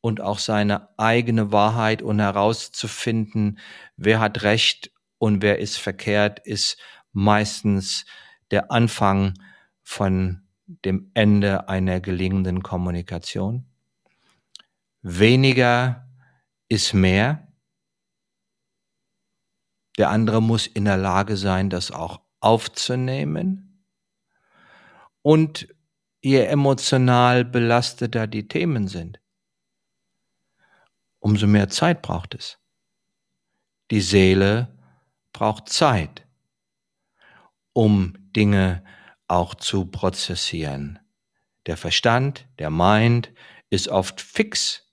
und auch seine eigene Wahrheit und herauszufinden, wer hat Recht und wer ist verkehrt, ist meistens der Anfang von dem Ende einer gelingenden Kommunikation. Weniger ist mehr. Der andere muss in der Lage sein, das auch aufzunehmen und je emotional belasteter die Themen sind, umso mehr Zeit braucht es. Die Seele braucht Zeit, um Dinge auch zu prozessieren. Der Verstand, der Mind ist oft fix,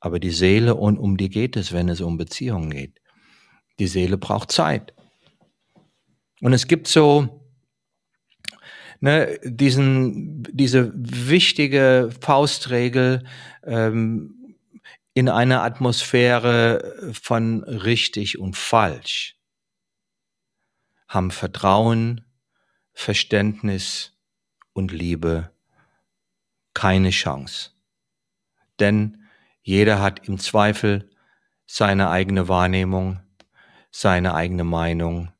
aber die Seele, und um die geht es, wenn es um Beziehungen geht. Die Seele braucht Zeit. Und es gibt so ne, diesen, diese wichtige Faustregel ähm, in einer Atmosphäre von richtig und falsch haben Vertrauen, Verständnis und Liebe keine Chance. Denn jeder hat im Zweifel seine eigene Wahrnehmung, seine eigene Meinung,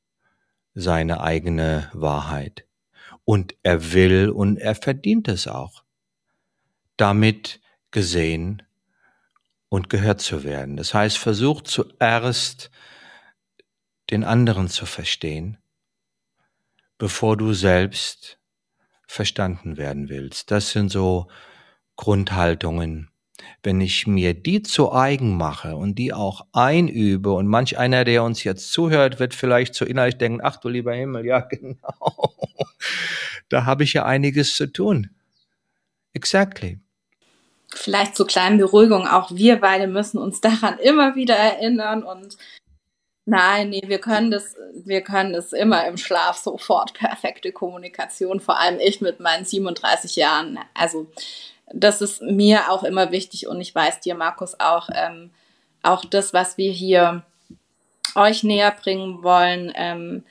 seine eigene Wahrheit. Und er will und er verdient es auch, damit gesehen und gehört zu werden. Das heißt, versucht zuerst den anderen zu verstehen, bevor du selbst verstanden werden willst. Das sind so Grundhaltungen, wenn ich mir die zu eigen mache und die auch einübe und manch einer, der uns jetzt zuhört, wird vielleicht so innerlich denken, ach du lieber Himmel, ja genau, da habe ich ja einiges zu tun. Exactly. Vielleicht zur kleinen Beruhigung, auch wir beide müssen uns daran immer wieder erinnern und Nein, nee, wir können das, wir können das immer im Schlaf sofort. Perfekte Kommunikation, vor allem ich mit meinen 37 Jahren. Also das ist mir auch immer wichtig und ich weiß dir, Markus, auch, ähm, auch das, was wir hier euch näher bringen wollen. Ähm,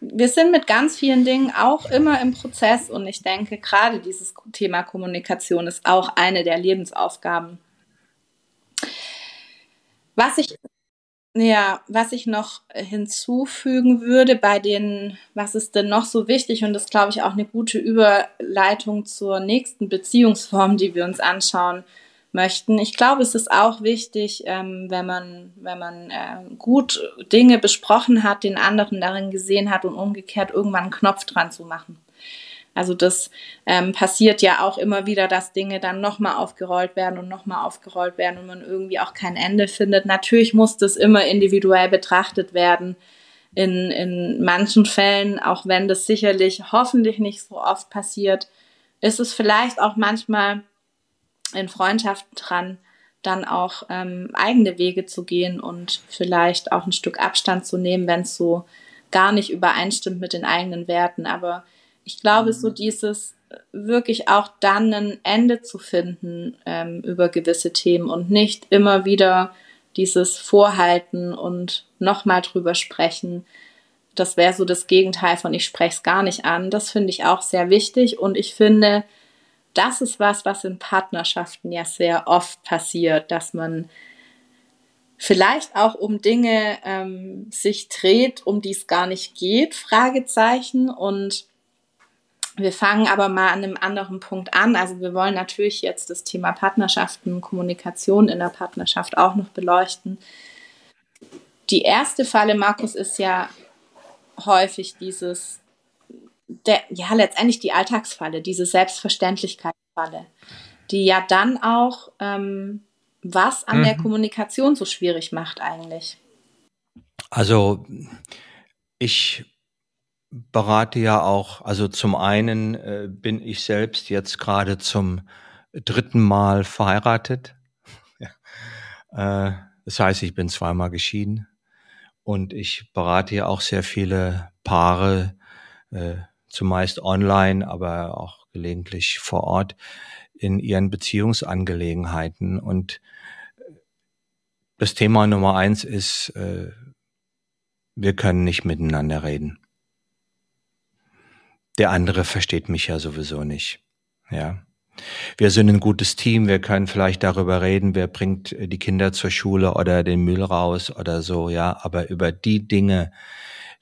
wir sind mit ganz vielen Dingen auch immer im Prozess und ich denke, gerade dieses Thema Kommunikation ist auch eine der Lebensaufgaben. Was ich ja, was ich noch hinzufügen würde bei den, was ist denn noch so wichtig und das glaube ich auch eine gute Überleitung zur nächsten Beziehungsform, die wir uns anschauen möchten. Ich glaube, es ist auch wichtig, ähm, wenn man, wenn man äh, gut Dinge besprochen hat, den anderen darin gesehen hat und umgekehrt irgendwann einen Knopf dran zu machen. Also das ähm, passiert ja auch immer wieder, dass Dinge dann nochmal aufgerollt werden und nochmal aufgerollt werden und man irgendwie auch kein Ende findet. Natürlich muss das immer individuell betrachtet werden. In, in manchen Fällen, auch wenn das sicherlich hoffentlich nicht so oft passiert, ist es vielleicht auch manchmal in Freundschaften dran, dann auch ähm, eigene Wege zu gehen und vielleicht auch ein Stück Abstand zu nehmen, wenn es so gar nicht übereinstimmt mit den eigenen Werten. Aber ich glaube, so mhm. dieses äh, wirklich auch dann ein Ende zu finden ähm, über gewisse Themen und nicht immer wieder dieses Vorhalten und nochmal drüber sprechen. Das wäre so das Gegenteil von ich spreche es gar nicht an. Das finde ich auch sehr wichtig und ich finde, das ist was, was in Partnerschaften ja sehr oft passiert, dass man vielleicht auch um Dinge ähm, sich dreht, um die es gar nicht geht, Fragezeichen. Und wir fangen aber mal an einem anderen Punkt an. Also wir wollen natürlich jetzt das Thema Partnerschaften, Kommunikation in der Partnerschaft auch noch beleuchten. Die erste Falle, Markus, ist ja häufig dieses, der, ja, letztendlich die Alltagsfalle, diese Selbstverständlichkeitsfalle, die ja dann auch ähm, was an mhm. der Kommunikation so schwierig macht eigentlich. Also ich berate ja auch, also zum einen äh, bin ich selbst jetzt gerade zum dritten Mal verheiratet. ja. äh, das heißt, ich bin zweimal geschieden und ich berate ja auch sehr viele Paare, äh, zumeist online, aber auch gelegentlich vor Ort in ihren Beziehungsangelegenheiten. Und das Thema Nummer eins ist, äh, wir können nicht miteinander reden. Der andere versteht mich ja sowieso nicht. Ja. Wir sind ein gutes Team, wir können vielleicht darüber reden, wer bringt die Kinder zur Schule oder den Müll raus oder so, ja, aber über die Dinge,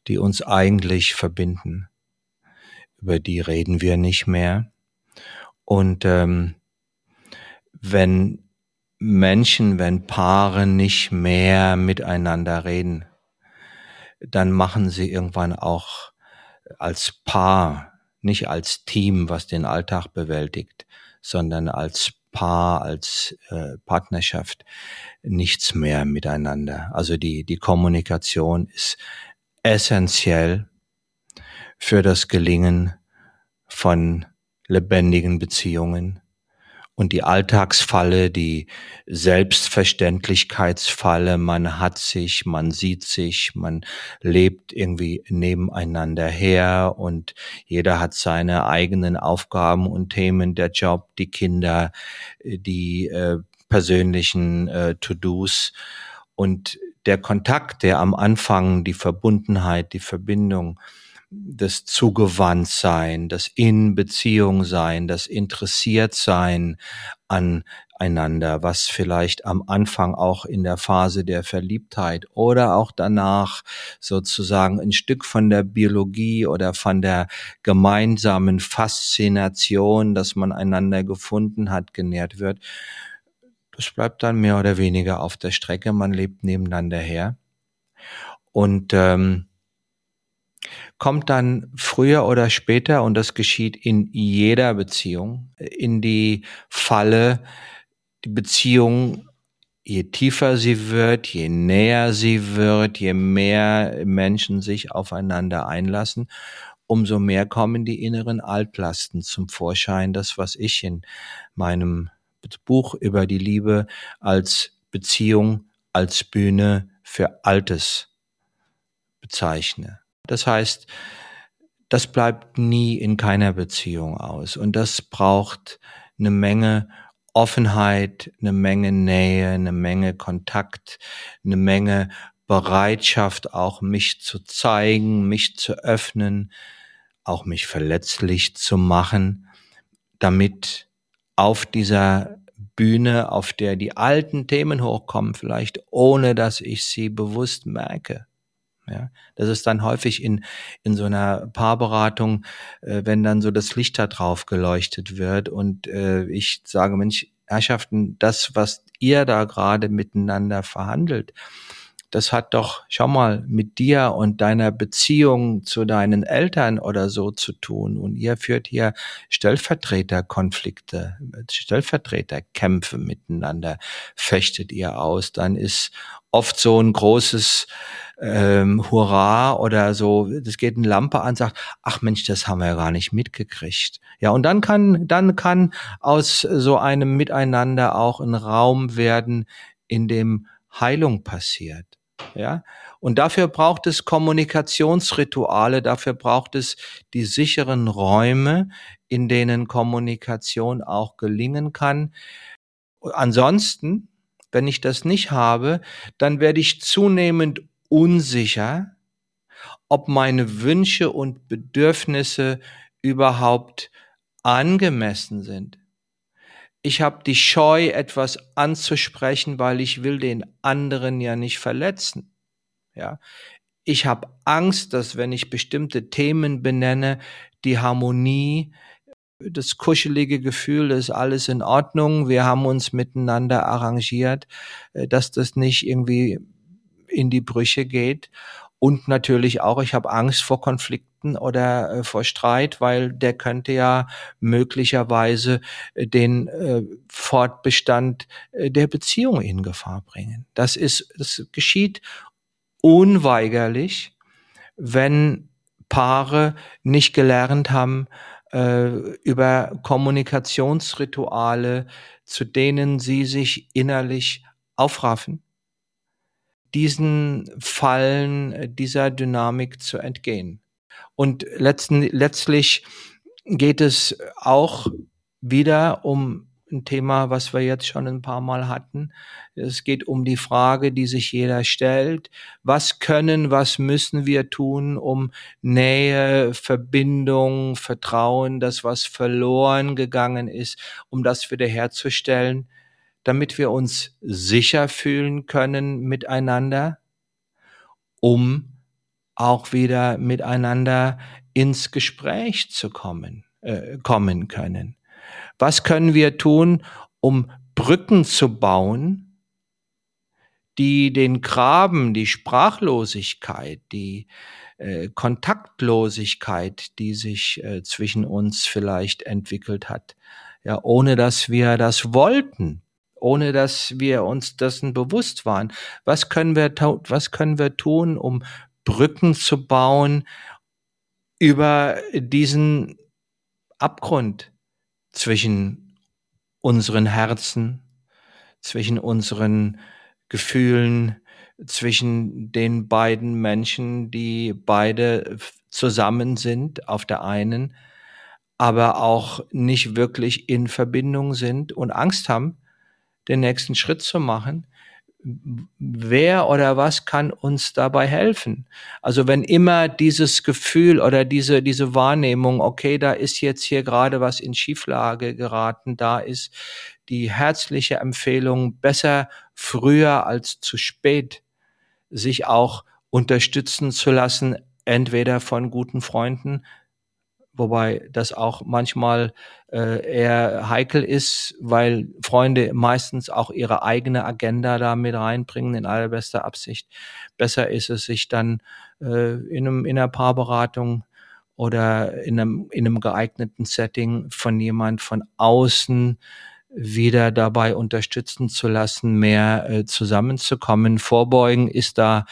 die uns eigentlich verbinden, über die reden wir nicht mehr. Und ähm, wenn Menschen, wenn Paare nicht mehr miteinander reden, dann machen sie irgendwann auch als Paar, nicht als Team, was den Alltag bewältigt, sondern als Paar, als äh, Partnerschaft nichts mehr miteinander. Also die, die Kommunikation ist essentiell für das Gelingen von lebendigen Beziehungen und die Alltagsfalle, die Selbstverständlichkeitsfalle, man hat sich, man sieht sich, man lebt irgendwie nebeneinander her und jeder hat seine eigenen Aufgaben und Themen, der Job, die Kinder, die äh, persönlichen äh, To-Dos. Und der Kontakt, der am Anfang, die Verbundenheit, die Verbindung, das Zugewandtsein, das in Beziehung sein, das interessiert sein aneinander, was vielleicht am Anfang auch in der Phase der Verliebtheit oder auch danach sozusagen ein Stück von der Biologie oder von der gemeinsamen Faszination, dass man einander gefunden hat, genährt wird. Das bleibt dann mehr oder weniger auf der Strecke. Man lebt nebeneinander her. Und ähm, kommt dann früher oder später, und das geschieht in jeder Beziehung, in die Falle, die Beziehung, je tiefer sie wird, je näher sie wird, je mehr Menschen sich aufeinander einlassen, umso mehr kommen die inneren Altlasten zum Vorschein. Das, was ich in meinem Buch über die Liebe als Beziehung, als Bühne für Altes bezeichne. Das heißt, das bleibt nie in keiner Beziehung aus. Und das braucht eine Menge Offenheit, eine Menge Nähe, eine Menge Kontakt, eine Menge Bereitschaft, auch mich zu zeigen, mich zu öffnen, auch mich verletzlich zu machen, damit auf dieser Bühne, auf der die alten Themen hochkommen, vielleicht ohne dass ich sie bewusst merke, ja, das ist dann häufig in, in so einer Paarberatung, äh, wenn dann so das Licht da drauf geleuchtet wird und äh, ich sage, Mensch, Herrschaften, das, was ihr da gerade miteinander verhandelt, das hat doch, schau mal, mit dir und deiner Beziehung zu deinen Eltern oder so zu tun. Und ihr führt hier Stellvertreterkonflikte, Stellvertreterkämpfe miteinander, fechtet ihr aus. Dann ist oft so ein großes ähm, Hurra oder so, das geht eine Lampe an, sagt, ach Mensch, das haben wir ja gar nicht mitgekriegt. Ja, und dann kann, dann kann aus so einem Miteinander auch ein Raum werden, in dem Heilung passiert. Ja, und dafür braucht es Kommunikationsrituale, dafür braucht es die sicheren Räume, in denen Kommunikation auch gelingen kann. Ansonsten, wenn ich das nicht habe, dann werde ich zunehmend unsicher, ob meine Wünsche und Bedürfnisse überhaupt angemessen sind. ich habe die Scheu, etwas anzusprechen, weil ich will den anderen ja nicht verletzen. Ja, ich habe Angst, dass wenn ich bestimmte Themen benenne, die Harmonie, das kuschelige Gefühl, ist alles in Ordnung, wir haben uns miteinander arrangiert, äh, dass das nicht irgendwie in die Brüche geht. Und natürlich auch, ich habe Angst vor Konflikten oder äh, vor Streit, weil der könnte ja möglicherweise äh, den äh, Fortbestand äh, der Beziehung in Gefahr bringen. Das ist, das geschieht unweigerlich, wenn Paare nicht gelernt haben, äh, über Kommunikationsrituale, zu denen sie sich innerlich aufraffen diesen Fallen äh, dieser Dynamik zu entgehen. Und letzten, letztlich geht es auch wieder um ein Thema, was wir jetzt schon ein paar Mal hatten. Es geht um die Frage, die sich jeder stellt. Was können, was müssen wir tun, um Nähe, Verbindung, Vertrauen, das, was verloren gegangen ist, um das wiederherzustellen? Damit wir uns sicher fühlen können miteinander, um auch wieder miteinander ins Gespräch zu kommen, äh, kommen können. Was können wir tun, um Brücken zu bauen, die den Graben, die Sprachlosigkeit, die äh, Kontaktlosigkeit, die sich äh, zwischen uns vielleicht entwickelt hat, ja, ohne dass wir das wollten, ohne dass wir uns dessen bewusst waren. Was können wir, was können wir tun, um Brücken zu bauen über diesen Abgrund zwischen unseren Herzen, zwischen unseren Gefühlen, zwischen den beiden Menschen, die beide zusammen sind auf der einen, aber auch nicht wirklich in Verbindung sind und Angst haben, den nächsten Schritt zu machen. Wer oder was kann uns dabei helfen? Also wenn immer dieses Gefühl oder diese, diese Wahrnehmung, okay, da ist jetzt hier gerade was in Schieflage geraten, da ist die herzliche Empfehlung, besser früher als zu spät, sich auch unterstützen zu lassen, entweder von guten Freunden, wobei das auch manchmal äh, eher heikel ist, weil Freunde meistens auch ihre eigene Agenda da mit reinbringen in allerbester Absicht. Besser ist es, sich dann äh, in, einem, in einer Paarberatung oder in einem, in einem geeigneten Setting von jemand von außen wieder dabei unterstützen zu lassen, mehr äh, zusammenzukommen. Vorbeugen ist da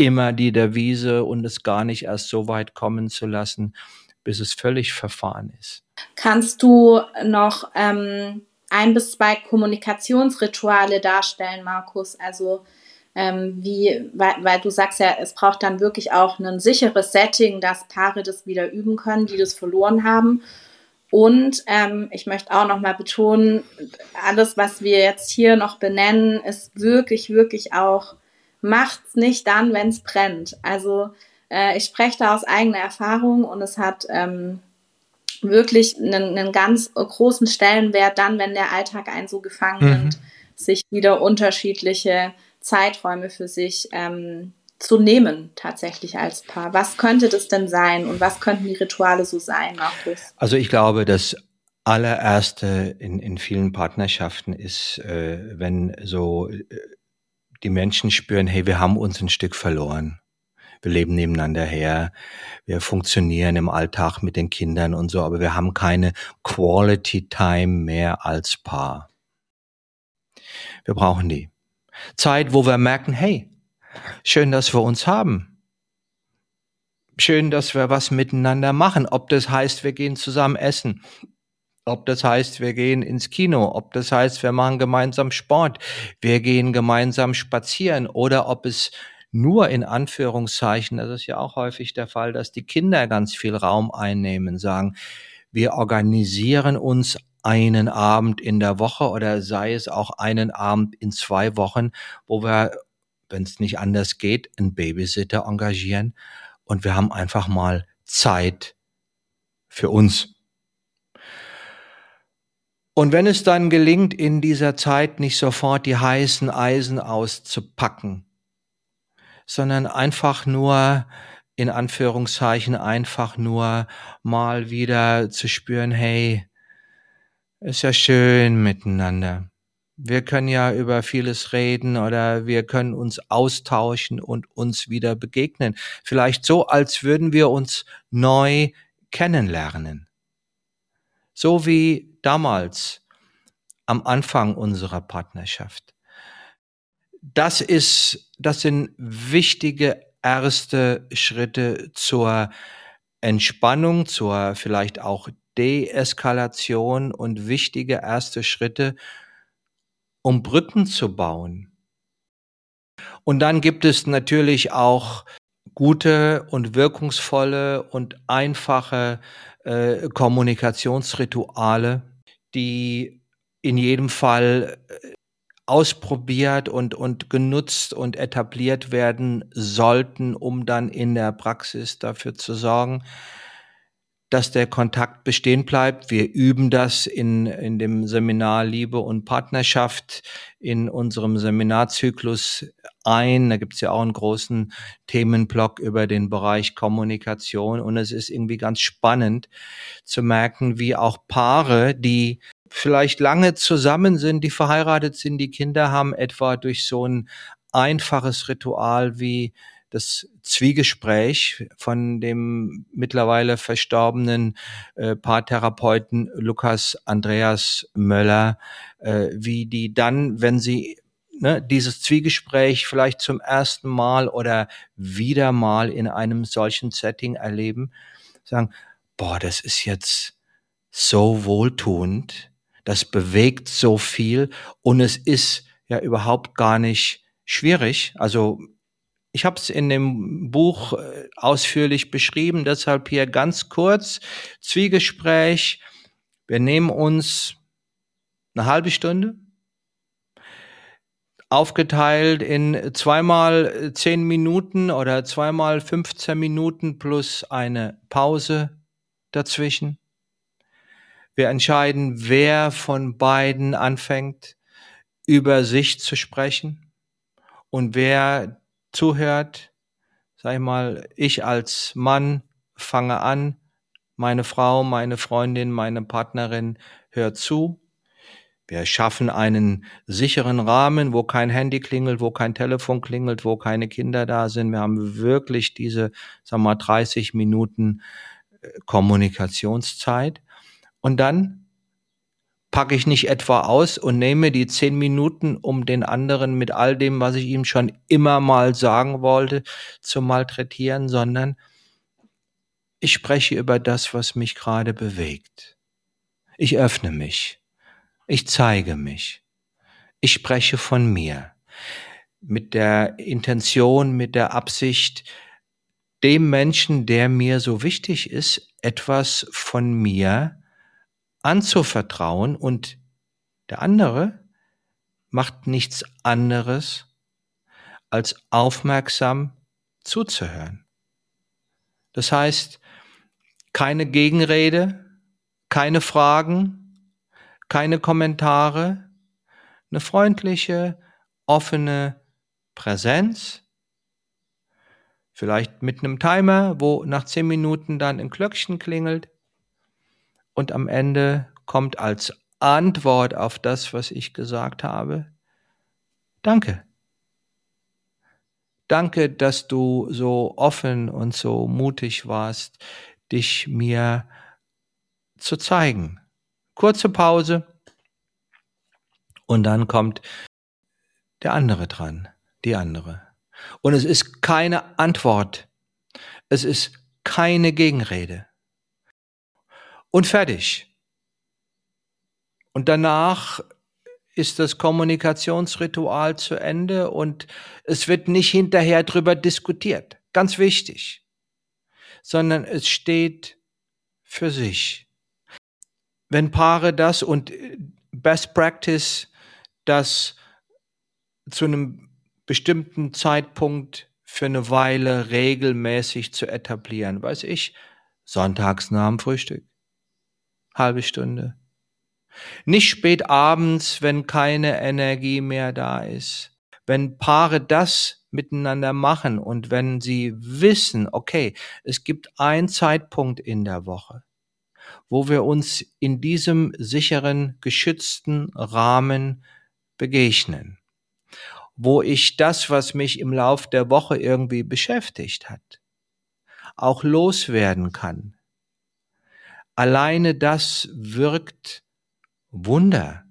immer die Devise und es gar nicht erst so weit kommen zu lassen, bis es völlig verfahren ist. Kannst du noch ähm, ein bis zwei Kommunikationsrituale darstellen, Markus? Also ähm, wie, weil, weil du sagst ja, es braucht dann wirklich auch ein sicheres Setting, dass Paare das wieder üben können, die das verloren haben. Und ähm, ich möchte auch noch mal betonen, alles, was wir jetzt hier noch benennen, ist wirklich, wirklich auch, macht's nicht dann, wenn es brennt. Also äh, ich spreche da aus eigener Erfahrung und es hat ähm, wirklich einen, einen, ganz großen Stellenwert dann, wenn der Alltag einen so gefangen mhm. nimmt, sich wieder unterschiedliche Zeiträume für sich ähm, zu nehmen, tatsächlich als Paar. Was könnte das denn sein und was könnten die Rituale so sein, Markus? Also ich glaube, das allererste in, in vielen Partnerschaften ist, äh, wenn so äh, die Menschen spüren, hey, wir haben uns ein Stück verloren wir leben nebeneinander her, wir funktionieren im Alltag mit den Kindern und so, aber wir haben keine Quality Time mehr als Paar. Wir brauchen die. Zeit, wo wir merken, hey, schön, dass wir uns haben. Schön, dass wir was miteinander machen. Ob das heißt, wir gehen zusammen essen. Ob das heißt, wir gehen ins Kino, ob das heißt, wir machen gemeinsam Sport, wir gehen gemeinsam spazieren oder ob es nur in Anführungszeichen, das ist ja auch häufig der Fall, dass die Kinder ganz viel Raum einnehmen, sagen, wir organisieren uns einen Abend in der Woche oder sei es auch einen Abend in zwei Wochen, wo wir, wenn es nicht anders geht, einen Babysitter engagieren und wir haben einfach mal Zeit für uns. Und wenn es dann gelingt, in dieser Zeit nicht sofort die heißen Eisen auszupacken, sondern einfach nur, in Anführungszeichen, einfach nur mal wieder zu spüren, hey, ist ja schön miteinander. Wir können ja über vieles reden oder wir können uns austauschen und uns wieder begegnen. Vielleicht so, als würden wir uns neu kennenlernen. So wie damals am Anfang unserer Partnerschaft. Das ist, das sind wichtige erste Schritte zur Entspannung, zur vielleicht auch Deeskalation und wichtige erste Schritte, um Brücken zu bauen. Und dann gibt es natürlich auch gute und wirkungsvolle und einfache äh, Kommunikationsrituale, die in jedem Fall äh, ausprobiert und, und genutzt und etabliert werden sollten, um dann in der Praxis dafür zu sorgen, dass der Kontakt bestehen bleibt. Wir üben das in, in dem Seminar Liebe und Partnerschaft in unserem Seminarzyklus ein. Da gibt's ja auch einen großen Themenblock über den Bereich Kommunikation. Und es ist irgendwie ganz spannend zu merken, wie auch Paare, die vielleicht lange zusammen sind, die verheiratet sind, die Kinder haben, etwa durch so ein einfaches Ritual wie das Zwiegespräch von dem mittlerweile verstorbenen äh, Paartherapeuten Lukas Andreas Möller, äh, wie die dann, wenn sie ne, dieses Zwiegespräch vielleicht zum ersten Mal oder wieder mal in einem solchen Setting erleben, sagen, boah, das ist jetzt so wohltuend, das bewegt so viel und es ist ja überhaupt gar nicht schwierig. Also ich habe es in dem Buch äh, ausführlich beschrieben, deshalb hier ganz kurz Zwiegespräch. Wir nehmen uns eine halbe Stunde, aufgeteilt in zweimal zehn Minuten oder zweimal 15 Minuten plus eine Pause dazwischen. Wir entscheiden, wer von beiden anfängt, über sich zu sprechen und wer zuhört, sag ich mal, ich als Mann fange an, meine Frau, meine Freundin, meine Partnerin hört zu. Wir schaffen einen sicheren Rahmen, wo kein Handy klingelt, wo kein Telefon klingelt, wo keine Kinder da sind. Wir haben wirklich diese, sag mal, 30 Minuten äh, Kommunikationszeit. Und dann packe ich nicht etwa aus und nehme die zehn Minuten, um den anderen mit all dem, was ich ihm schon immer mal sagen wollte, zu malträtieren, sondern ich spreche über das, was mich gerade bewegt. Ich öffne mich. Ich zeige mich. Ich spreche von mir. Mit der Intention, mit der Absicht, dem Menschen, der mir so wichtig ist, etwas von mir anzuvertrauen und der andere macht nichts anderes, als aufmerksam zuzuhören. Das heißt, keine Gegenrede, keine Fragen, keine Kommentare, eine freundliche, offene Präsenz, vielleicht mit einem Timer, wo nach zehn Minuten dann ein Glöckchen klingelt, und am Ende kommt als Antwort auf das, was ich gesagt habe, danke. Danke, dass du so offen und so mutig warst, dich mir zu zeigen. Kurze Pause und dann kommt der andere dran, die andere. Und es ist keine Antwort. Es ist keine Gegenrede und fertig. Und danach ist das Kommunikationsritual zu Ende und es wird nicht hinterher drüber diskutiert. Ganz wichtig. Sondern es steht für sich. Wenn Paare das und Best Practice das zu einem bestimmten Zeitpunkt für eine Weile regelmäßig zu etablieren, weiß ich, sonntags nach dem Frühstück halbe Stunde. Nicht spät abends, wenn keine Energie mehr da ist. Wenn Paare das miteinander machen und wenn sie wissen, okay, es gibt einen Zeitpunkt in der Woche, wo wir uns in diesem sicheren, geschützten Rahmen begegnen, wo ich das, was mich im Lauf der Woche irgendwie beschäftigt hat, auch loswerden kann. Alleine das wirkt Wunder.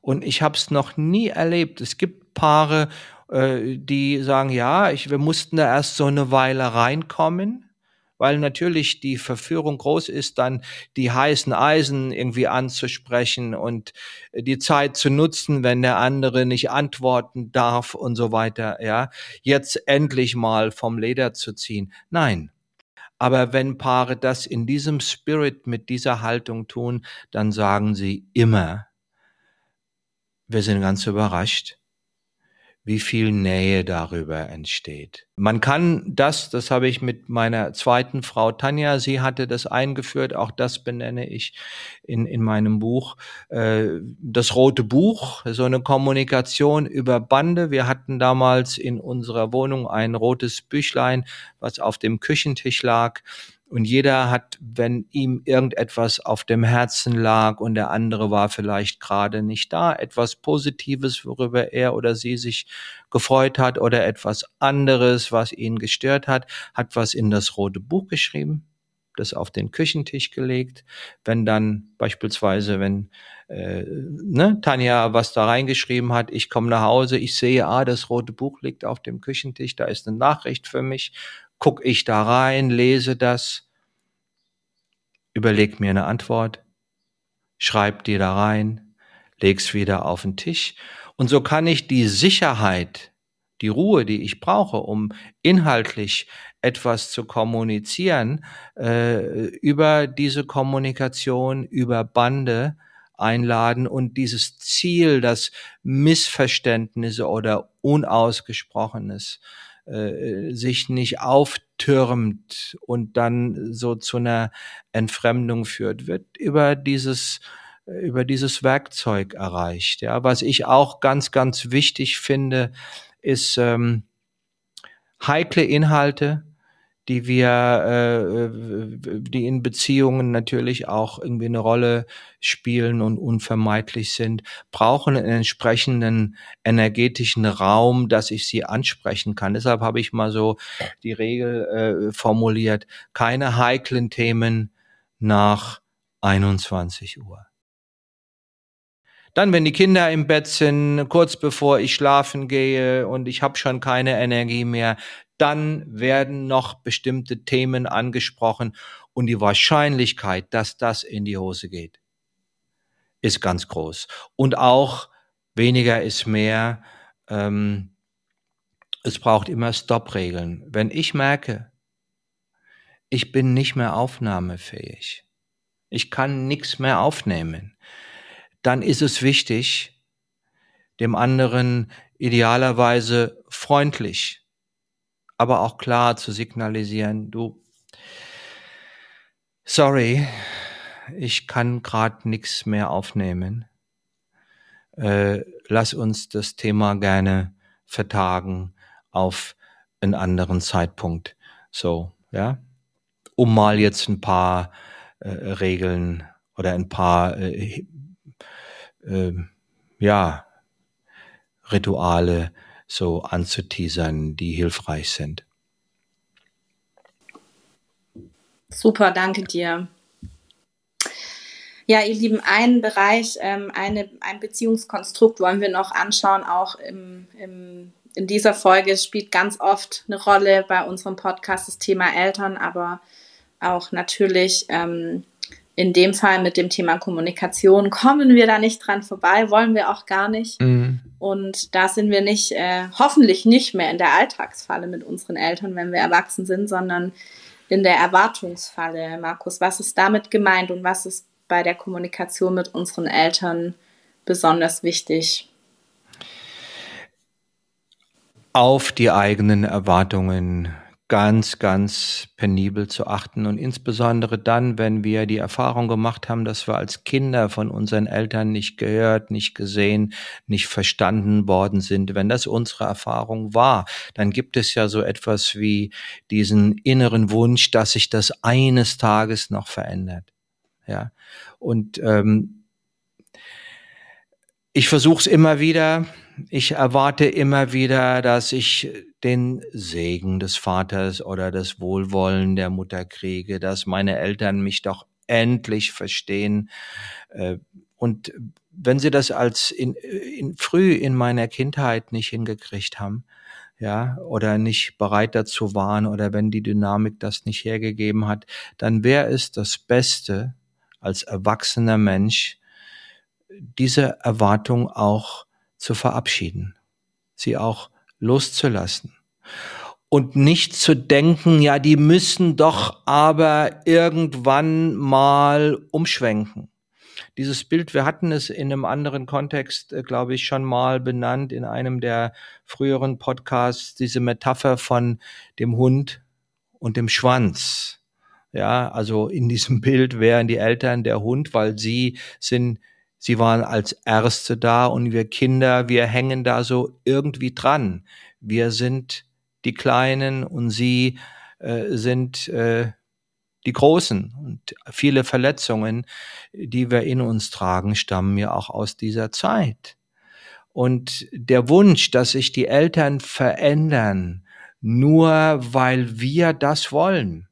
Und ich habe es noch nie erlebt. Es gibt Paare, äh, die sagen, ja, ich, wir mussten da erst so eine Weile reinkommen, weil natürlich die Verführung groß ist, dann die heißen Eisen irgendwie anzusprechen und die Zeit zu nutzen, wenn der andere nicht antworten darf und so weiter, ja, jetzt endlich mal vom Leder zu ziehen. Nein. Aber wenn Paare das in diesem Spirit mit dieser Haltung tun, dann sagen sie immer, wir sind ganz überrascht, wie viel Nähe darüber entsteht. Man kann das, das habe ich mit meiner zweiten Frau Tanja, sie hatte das eingeführt, auch das benenne ich in, in meinem Buch, äh, das rote Buch, so eine Kommunikation über Bande. Wir hatten damals in unserer Wohnung ein rotes Büchlein, was auf dem Küchentisch lag und jeder hat, wenn ihm irgendetwas auf dem Herzen lag und der andere war vielleicht gerade nicht da, etwas Positives, worüber er oder sie sich gefreut hat oder etwas anderes, was ihn gestört hat, hat was in das rote Buch geschrieben, das auf den Küchentisch gelegt. Wenn dann beispielsweise, wenn äh, ne, Tanja was da reingeschrieben hat, ich komme nach Hause, ich sehe, ah, das rote Buch liegt auf dem Küchentisch, da ist eine Nachricht für mich guck ich da rein, lese das, überleg mir eine Antwort, schreib die da rein, leg's wieder auf den Tisch. Und so kann ich die Sicherheit, die Ruhe, die ich brauche, um inhaltlich etwas zu kommunizieren, äh, über diese Kommunikation, über Bande einladen und dieses Ziel, das Missverständnisse oder Unausgesprochenes äh, sich nicht auftürmt und dann so zu einer Entfremdung führt, wird über dieses über dieses Werkzeug erreicht. Ja, was ich auch ganz ganz wichtig finde, ist ähm, heikle Inhalte die wir, äh, die in Beziehungen natürlich auch irgendwie eine Rolle spielen und unvermeidlich sind, brauchen einen entsprechenden energetischen Raum, dass ich sie ansprechen kann. Deshalb habe ich mal so die Regel äh, formuliert, keine heiklen Themen nach 21 Uhr. Dann, wenn die Kinder im Bett sind, kurz bevor ich schlafen gehe und ich habe schon keine Energie mehr, dann werden noch bestimmte Themen angesprochen und die Wahrscheinlichkeit, dass das in die Hose geht, ist ganz groß. Und auch weniger ist mehr. Ähm, es braucht immer Stop-Regeln. Wenn ich merke, ich bin nicht mehr aufnahmefähig, ich kann nichts mehr aufnehmen, dann ist es wichtig, dem anderen idealerweise freundlich aber auch klar zu signalisieren, du, sorry, ich kann gerade nichts mehr aufnehmen. Äh, lass uns das Thema gerne vertagen auf einen anderen Zeitpunkt. So, ja. Um mal jetzt ein paar äh, Regeln oder ein paar äh, äh, ja, Rituale so anzuteasern, die hilfreich sind. Super, danke dir. Ja, ihr Lieben, einen Bereich, ähm, eine, ein Beziehungskonstrukt wollen wir noch anschauen, auch im, im, in dieser Folge. Spielt ganz oft eine Rolle bei unserem Podcast, das Thema Eltern, aber auch natürlich ähm, in dem Fall mit dem Thema Kommunikation kommen wir da nicht dran vorbei, wollen wir auch gar nicht. Mhm. Und da sind wir nicht, äh, hoffentlich nicht mehr in der Alltagsfalle mit unseren Eltern, wenn wir erwachsen sind, sondern in der Erwartungsfalle. Markus, was ist damit gemeint und was ist bei der Kommunikation mit unseren Eltern besonders wichtig? Auf die eigenen Erwartungen ganz, ganz penibel zu achten und insbesondere dann, wenn wir die Erfahrung gemacht haben, dass wir als Kinder von unseren Eltern nicht gehört, nicht gesehen, nicht verstanden worden sind. Wenn das unsere Erfahrung war, dann gibt es ja so etwas wie diesen inneren Wunsch, dass sich das eines Tages noch verändert. Ja, und ähm, ich versuche es immer wieder. Ich erwarte immer wieder, dass ich den Segen des Vaters oder das Wohlwollen der Mutter kriege, dass meine Eltern mich doch endlich verstehen. Äh, und wenn sie das als in, in, früh in meiner Kindheit nicht hingekriegt haben, ja, oder nicht bereit dazu waren, oder wenn die Dynamik das nicht hergegeben hat, dann wäre es das Beste als erwachsener Mensch, diese Erwartung auch zu verabschieden, sie auch loszulassen und nicht zu denken, ja, die müssen doch aber irgendwann mal umschwenken. Dieses Bild, wir hatten es in einem anderen Kontext, äh, glaube ich, schon mal benannt in einem der früheren Podcasts, diese Metapher von dem Hund und dem Schwanz. Ja, also in diesem Bild wären die Eltern der Hund, weil sie sind Sie waren als Erste da und wir Kinder, wir hängen da so irgendwie dran. Wir sind die Kleinen und sie äh, sind äh, die Großen. Und viele Verletzungen, die wir in uns tragen, stammen ja auch aus dieser Zeit. Und der Wunsch, dass sich die Eltern verändern, nur weil wir das wollen,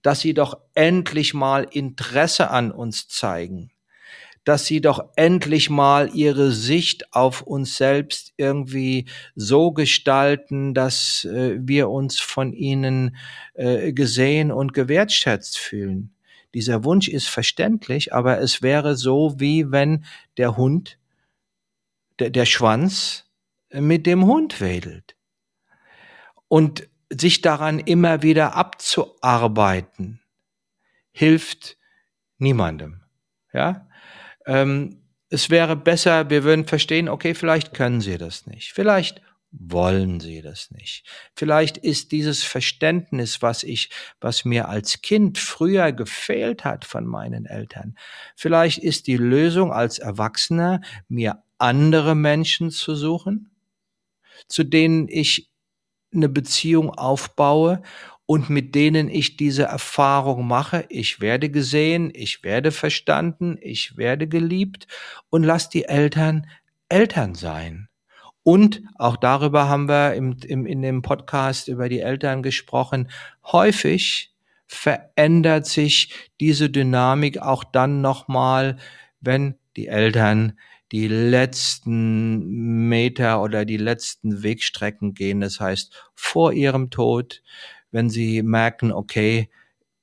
dass sie doch endlich mal Interesse an uns zeigen, dass sie doch endlich mal ihre Sicht auf uns selbst irgendwie so gestalten, dass äh, wir uns von ihnen äh, gesehen und gewertschätzt fühlen. Dieser Wunsch ist verständlich, aber es wäre so, wie wenn der Hund, der, der Schwanz mit dem Hund wedelt. Und sich daran immer wieder abzuarbeiten, hilft niemandem. Ja? Ähm, es wäre besser, wir würden verstehen, okay, vielleicht können sie das nicht. Vielleicht wollen sie das nicht. Vielleicht ist dieses Verständnis, was ich, was mir als Kind früher gefehlt hat von meinen Eltern, vielleicht ist die Lösung als Erwachsener, mir andere Menschen zu suchen, zu denen ich eine Beziehung aufbaue und mit denen ich diese Erfahrung mache, ich werde gesehen, ich werde verstanden, ich werde geliebt und lass die Eltern Eltern sein. Und auch darüber haben wir im, im, in dem Podcast über die Eltern gesprochen. Häufig verändert sich diese Dynamik auch dann nochmal, wenn die Eltern die letzten Meter oder die letzten Wegstrecken gehen. Das heißt, vor ihrem Tod, wenn sie merken, okay,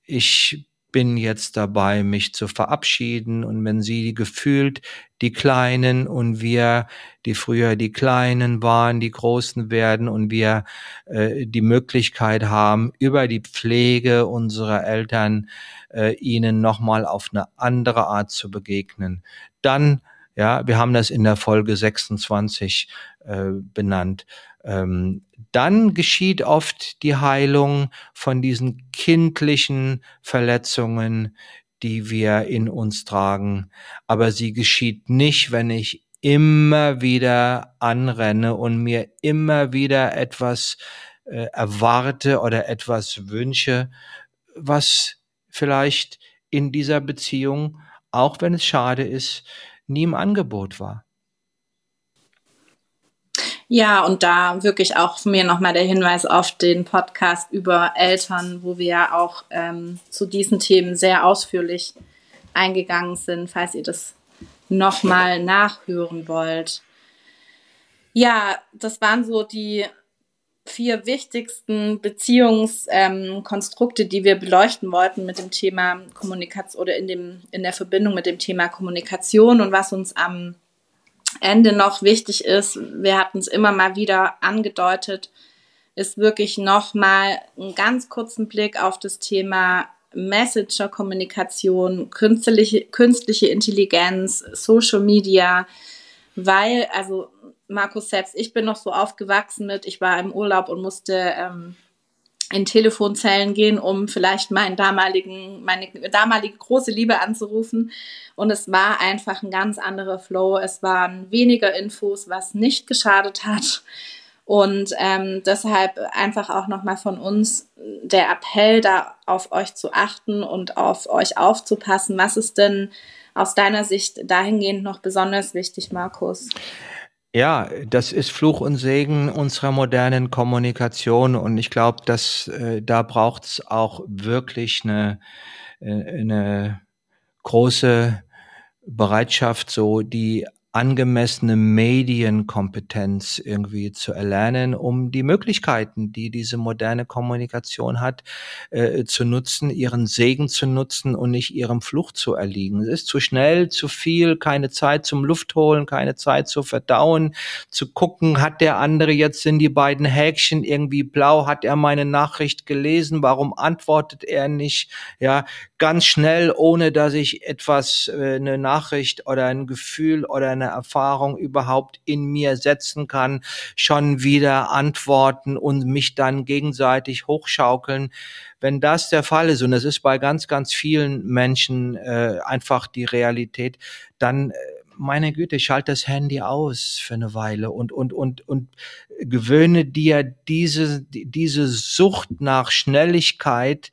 ich bin jetzt dabei, mich zu verabschieden. Und wenn sie gefühlt die Kleinen und wir, die früher die Kleinen waren, die Großen werden und wir äh, die Möglichkeit haben, über die Pflege unserer Eltern äh, ihnen nochmal auf eine andere Art zu begegnen, dann ja, wir haben das in der Folge 26 äh, benannt. Ähm, dann geschieht oft die Heilung von diesen kindlichen Verletzungen, die wir in uns tragen. Aber sie geschieht nicht, wenn ich immer wieder anrenne und mir immer wieder etwas äh, erwarte oder etwas wünsche, was vielleicht in dieser Beziehung, auch wenn es schade ist, nie im Angebot war. Ja, und da wirklich auch mir nochmal der Hinweis auf den Podcast über Eltern, wo wir ja auch ähm, zu diesen Themen sehr ausführlich eingegangen sind, falls ihr das nochmal nachhören wollt. Ja, das waren so die vier wichtigsten Beziehungskonstrukte, ähm, die wir beleuchten wollten mit dem Thema Kommunikation oder in, dem, in der Verbindung mit dem Thema Kommunikation und was uns am Ende noch wichtig ist, wir hatten es immer mal wieder angedeutet, ist wirklich nochmal einen ganz kurzen Blick auf das Thema Messenger-Kommunikation, künstliche, künstliche Intelligenz, Social Media, weil, also Markus selbst, ich bin noch so aufgewachsen mit, ich war im Urlaub und musste ähm, in Telefonzellen gehen, um vielleicht meinen damaligen, meine damalige große Liebe anzurufen. Und es war einfach ein ganz anderer Flow. Es waren weniger Infos, was nicht geschadet hat. Und ähm, deshalb einfach auch nochmal von uns der Appell, da auf euch zu achten und auf euch aufzupassen. Was ist denn aus deiner Sicht dahingehend noch besonders wichtig, Markus? Ja, das ist Fluch und Segen unserer modernen Kommunikation und ich glaube, dass äh, da braucht es auch wirklich eine, äh, eine große Bereitschaft, so die angemessene Medienkompetenz irgendwie zu erlernen, um die Möglichkeiten, die diese moderne Kommunikation hat, äh, zu nutzen, ihren Segen zu nutzen und nicht ihrem Fluch zu erliegen. Es ist zu schnell, zu viel, keine Zeit zum Luftholen, keine Zeit zu verdauen, zu gucken, hat der andere jetzt sind die beiden Häkchen irgendwie blau, hat er meine Nachricht gelesen, warum antwortet er nicht? Ja, ganz schnell, ohne dass ich etwas, äh, eine Nachricht oder ein Gefühl oder eine Erfahrung überhaupt in mir setzen kann, schon wieder antworten und mich dann gegenseitig hochschaukeln. Wenn das der Fall ist, und es ist bei ganz, ganz vielen Menschen äh, einfach die Realität, dann äh, meine Güte, schalt das Handy aus für eine Weile und, und, und, und gewöhne dir diese, diese Sucht nach Schnelligkeit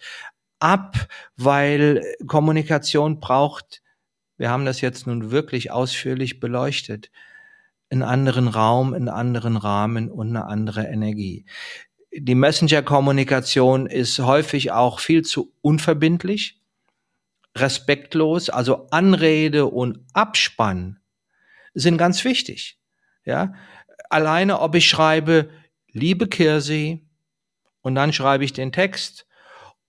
ab, weil Kommunikation braucht wir haben das jetzt nun wirklich ausführlich beleuchtet, einen anderen Raum, einen anderen Rahmen und eine andere Energie. Die Messenger-Kommunikation ist häufig auch viel zu unverbindlich, respektlos, also Anrede und Abspann sind ganz wichtig. Ja, alleine ob ich schreibe, liebe Kirsi, und dann schreibe ich den Text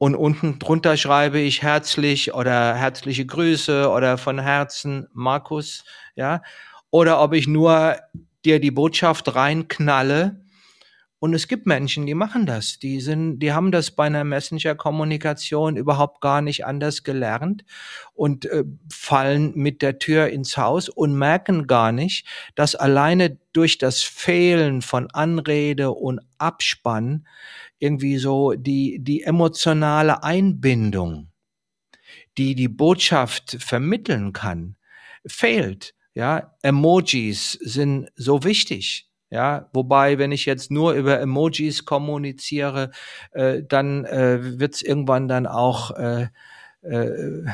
und unten drunter schreibe ich herzlich oder herzliche Grüße oder von Herzen Markus, ja, oder ob ich nur dir die Botschaft reinknalle. Und es gibt Menschen, die machen das. Die sind, die haben das bei einer Messenger-Kommunikation überhaupt gar nicht anders gelernt und äh, fallen mit der Tür ins Haus und merken gar nicht, dass alleine durch das Fehlen von Anrede und Abspann irgendwie so die, die emotionale Einbindung, die die Botschaft vermitteln kann, fehlt. Ja, Emojis sind so wichtig. Ja, wobei, wenn ich jetzt nur über Emojis kommuniziere, äh, dann äh, wird es irgendwann dann auch äh, äh,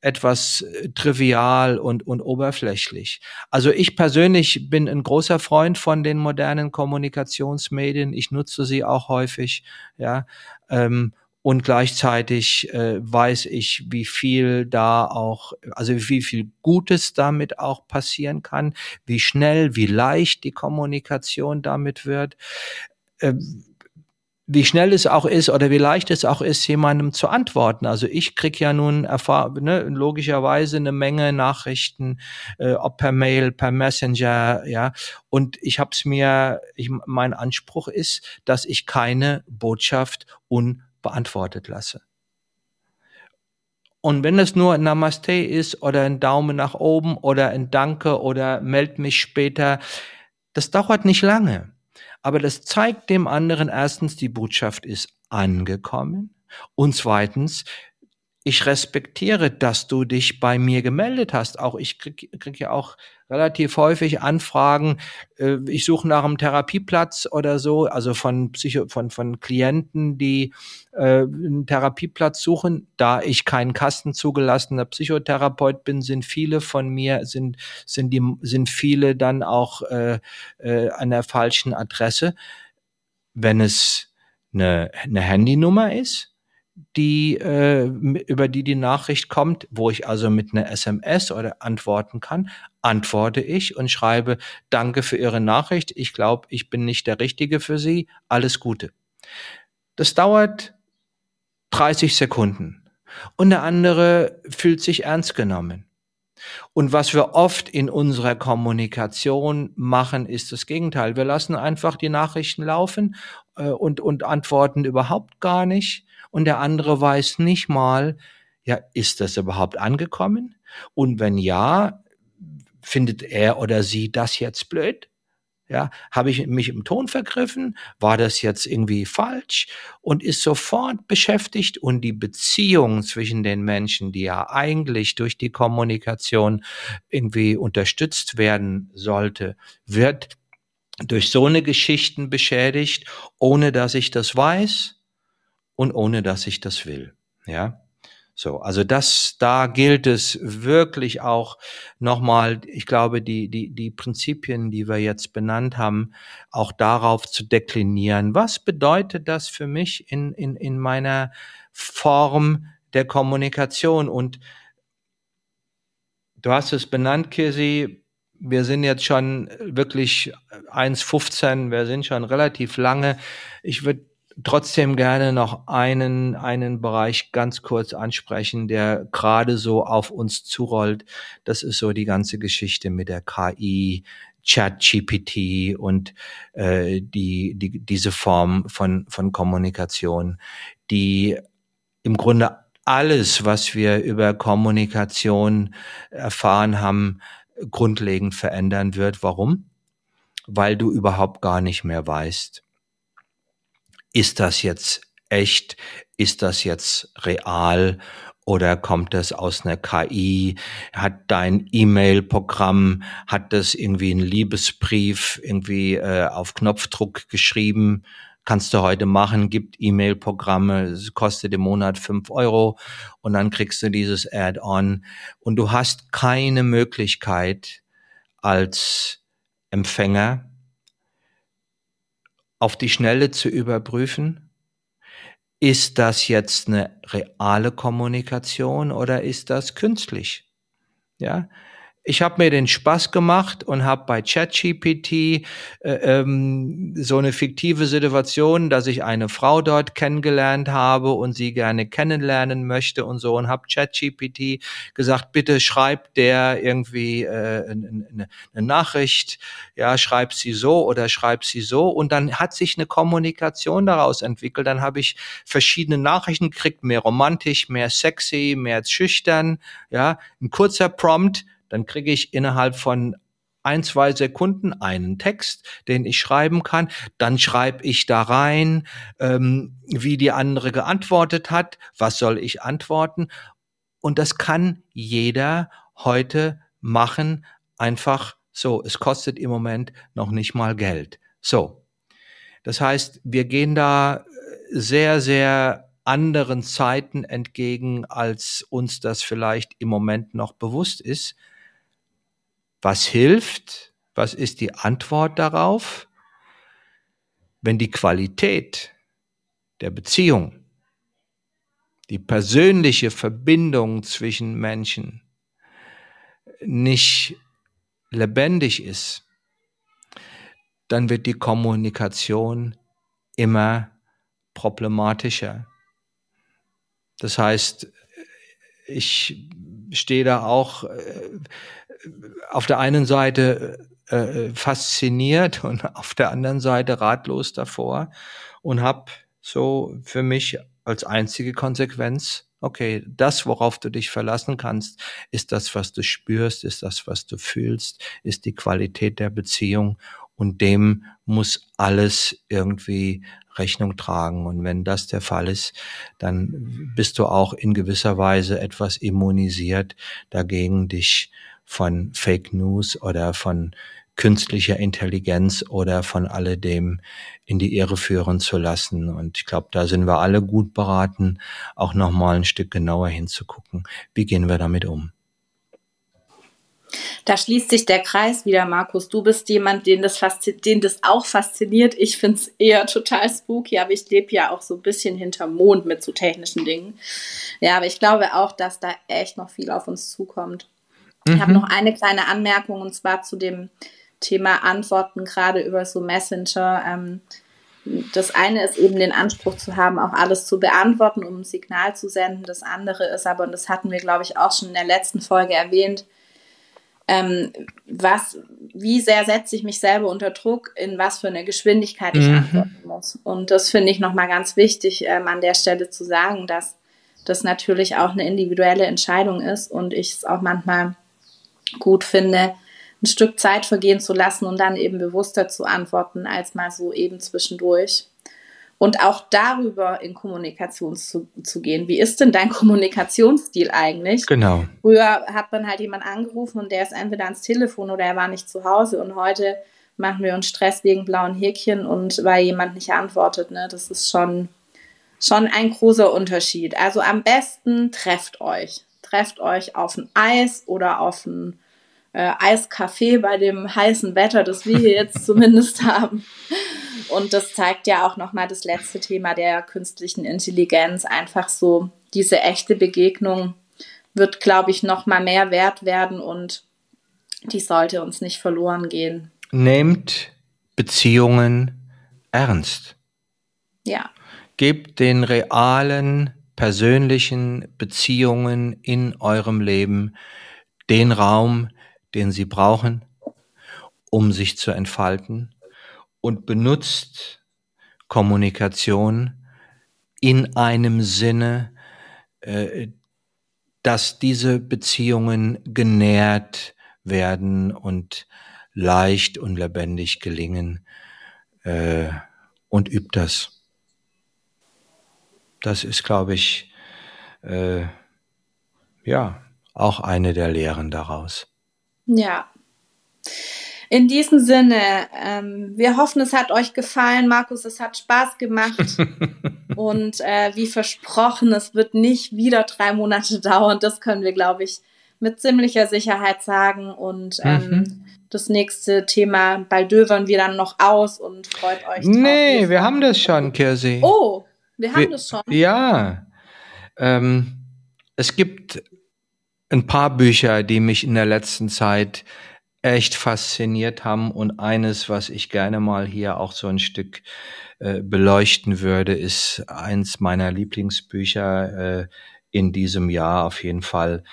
etwas äh, trivial und, und oberflächlich. Also ich persönlich bin ein großer Freund von den modernen Kommunikationsmedien. Ich nutze sie auch häufig, ja. Ähm, und gleichzeitig äh, weiß ich, wie viel da auch, also wie viel Gutes damit auch passieren kann, wie schnell, wie leicht die Kommunikation damit wird. Ähm, wie schnell es auch ist oder wie leicht es auch ist, jemandem zu antworten. Also ich krieg ja nun ne, logischerweise eine Menge Nachrichten, äh, ob per Mail, per Messenger, ja. Und ich habe es mir, ich, mein Anspruch ist, dass ich keine Botschaft unbeantwortet lasse. Und wenn es nur Namaste ist oder ein Daumen nach oben oder ein Danke oder meld mich später, das dauert nicht lange. Aber das zeigt dem anderen erstens, die Botschaft ist angekommen. Und zweitens, ich respektiere, dass du dich bei mir gemeldet hast. Auch ich krieg, krieg ja auch relativ häufig Anfragen. Äh, ich suche nach einem Therapieplatz oder so, also von Psycho von von Klienten, die äh, einen Therapieplatz suchen. Da ich kein kastenzugelassener Psychotherapeut bin, sind viele von mir sind sind die sind viele dann auch äh, äh, an der falschen Adresse. Wenn es eine, eine Handynummer ist, die, äh, über die die Nachricht kommt, wo ich also mit einer SMS oder antworten kann, antworte ich und schreibe, danke für Ihre Nachricht. Ich glaube, ich bin nicht der Richtige für Sie. Alles Gute. Das dauert 30 Sekunden. Und der andere fühlt sich ernst genommen. Und was wir oft in unserer Kommunikation machen, ist das Gegenteil. Wir lassen einfach die Nachrichten laufen äh, und, und antworten überhaupt gar nicht und der andere weiß nicht mal, ja, ist das überhaupt angekommen? Und wenn ja, findet er oder sie das jetzt blöd? Ja, habe ich mich im Ton vergriffen? War das jetzt irgendwie falsch? Und ist sofort beschäftigt und die Beziehung zwischen den Menschen, die ja eigentlich durch die Kommunikation irgendwie unterstützt werden sollte, wird durch so eine Geschichten beschädigt, ohne dass ich das weiß und ohne dass ich das will. Ja. So, also das, da gilt es wirklich auch nochmal, ich glaube, die, die, die Prinzipien, die wir jetzt benannt haben, auch darauf zu deklinieren. Was bedeutet das für mich in, in, in meiner Form der Kommunikation? Und du hast es benannt, Kirsi, wir sind jetzt schon wirklich 1,15, wir sind schon relativ lange. Ich würde trotzdem gerne noch einen, einen Bereich ganz kurz ansprechen, der gerade so auf uns zurollt. Das ist so die ganze Geschichte mit der KI, ChatGPT und äh, die, die, diese Form von, von Kommunikation, die im Grunde alles, was wir über Kommunikation erfahren haben, grundlegend verändern wird. Warum? Weil du überhaupt gar nicht mehr weißt, ist das jetzt echt? Ist das jetzt real? Oder kommt das aus einer KI? Hat dein E-Mail-Programm, hat das irgendwie einen Liebesbrief irgendwie äh, auf Knopfdruck geschrieben? Kannst du heute machen, gibt E-Mail-Programme, es kostet im Monat fünf Euro und dann kriegst du dieses Add-on und du hast keine Möglichkeit als Empfänger auf die Schnelle zu überprüfen, ist das jetzt eine reale Kommunikation oder ist das künstlich? Ja, ich habe mir den Spaß gemacht und habe bei ChatGPT äh, ähm, so eine fiktive Situation, dass ich eine Frau dort kennengelernt habe und sie gerne kennenlernen möchte und so und habe ChatGPT gesagt, bitte schreib der irgendwie äh, eine, eine Nachricht, ja, schreib sie so oder schreib sie so. Und dann hat sich eine Kommunikation daraus entwickelt. Dann habe ich verschiedene Nachrichten gekriegt, mehr romantisch, mehr sexy, mehr schüchtern, ja, ein kurzer Prompt dann kriege ich innerhalb von ein, zwei Sekunden einen Text, den ich schreiben kann. Dann schreibe ich da rein, ähm, wie die andere geantwortet hat, was soll ich antworten. Und das kann jeder heute machen, einfach so. Es kostet im Moment noch nicht mal Geld. So. Das heißt, wir gehen da sehr, sehr anderen Zeiten entgegen, als uns das vielleicht im Moment noch bewusst ist. Was hilft? Was ist die Antwort darauf? Wenn die Qualität der Beziehung, die persönliche Verbindung zwischen Menschen nicht lebendig ist, dann wird die Kommunikation immer problematischer. Das heißt, ich stehe da auch äh, auf der einen Seite äh, fasziniert und auf der anderen Seite ratlos davor und habe so für mich als einzige Konsequenz, okay, das, worauf du dich verlassen kannst, ist das, was du spürst, ist das, was du fühlst, ist die Qualität der Beziehung und dem muss alles irgendwie Rechnung tragen. Und wenn das der Fall ist, dann bist du auch in gewisser Weise etwas immunisiert dagegen, dich von Fake News oder von künstlicher Intelligenz oder von alledem in die Irre führen zu lassen. Und ich glaube, da sind wir alle gut beraten, auch nochmal ein Stück genauer hinzugucken. Wie gehen wir damit um? Da schließt sich der Kreis wieder, Markus. Du bist jemand, den das, den das auch fasziniert. Ich finde es eher total spooky, aber ich lebe ja auch so ein bisschen hinterm Mond mit so technischen Dingen. Ja, aber ich glaube auch, dass da echt noch viel auf uns zukommt. Mhm. Ich habe noch eine kleine Anmerkung und zwar zu dem Thema Antworten, gerade über so Messenger. Ähm, das eine ist eben den Anspruch zu haben, auch alles zu beantworten, um ein Signal zu senden. Das andere ist aber, und das hatten wir, glaube ich, auch schon in der letzten Folge erwähnt, ähm, was, wie sehr setze ich mich selber unter Druck, in was für eine Geschwindigkeit ich mhm. antworten muss. Und das finde ich nochmal ganz wichtig, ähm, an der Stelle zu sagen, dass das natürlich auch eine individuelle Entscheidung ist und ich es auch manchmal gut finde, ein Stück Zeit vergehen zu lassen und dann eben bewusster zu antworten, als mal so eben zwischendurch. Und auch darüber in Kommunikation zu, zu gehen. Wie ist denn dein Kommunikationsstil eigentlich? Genau. Früher hat man halt jemand angerufen und der ist entweder ans Telefon oder er war nicht zu Hause und heute machen wir uns Stress wegen blauen Häkchen und weil jemand nicht antwortet. Ne? Das ist schon, schon ein großer Unterschied. Also am besten trefft euch. Trefft euch auf ein Eis oder auf ein äh, Eiskaffee bei dem heißen Wetter, das wir hier jetzt zumindest haben. Und das zeigt ja auch nochmal das letzte Thema der künstlichen Intelligenz. Einfach so, diese echte Begegnung wird, glaube ich, nochmal mehr wert werden und die sollte uns nicht verloren gehen. Nehmt Beziehungen ernst. Ja. Gebt den realen, persönlichen Beziehungen in eurem Leben den Raum, den sie brauchen, um sich zu entfalten und benutzt Kommunikation in einem Sinne, äh, dass diese Beziehungen genährt werden und leicht und lebendig gelingen äh, und übt das. Das ist, glaube ich, äh, ja, auch eine der Lehren daraus. Ja. In diesem Sinne, ähm, wir hoffen, es hat euch gefallen, Markus, es hat Spaß gemacht. und äh, wie versprochen, es wird nicht wieder drei Monate dauern. Das können wir, glaube ich, mit ziemlicher Sicherheit sagen. Und ähm, mhm. das nächste Thema, bald dövern wir dann noch aus und freut euch. Drauf. Nee, wir haben das schon, Kirsi. Oh, wir haben wir, das schon. Ja. Ähm, es gibt ein paar Bücher, die mich in der letzten Zeit echt fasziniert haben und eines, was ich gerne mal hier auch so ein Stück äh, beleuchten würde, ist eins meiner Lieblingsbücher äh, in diesem Jahr auf jeden Fall.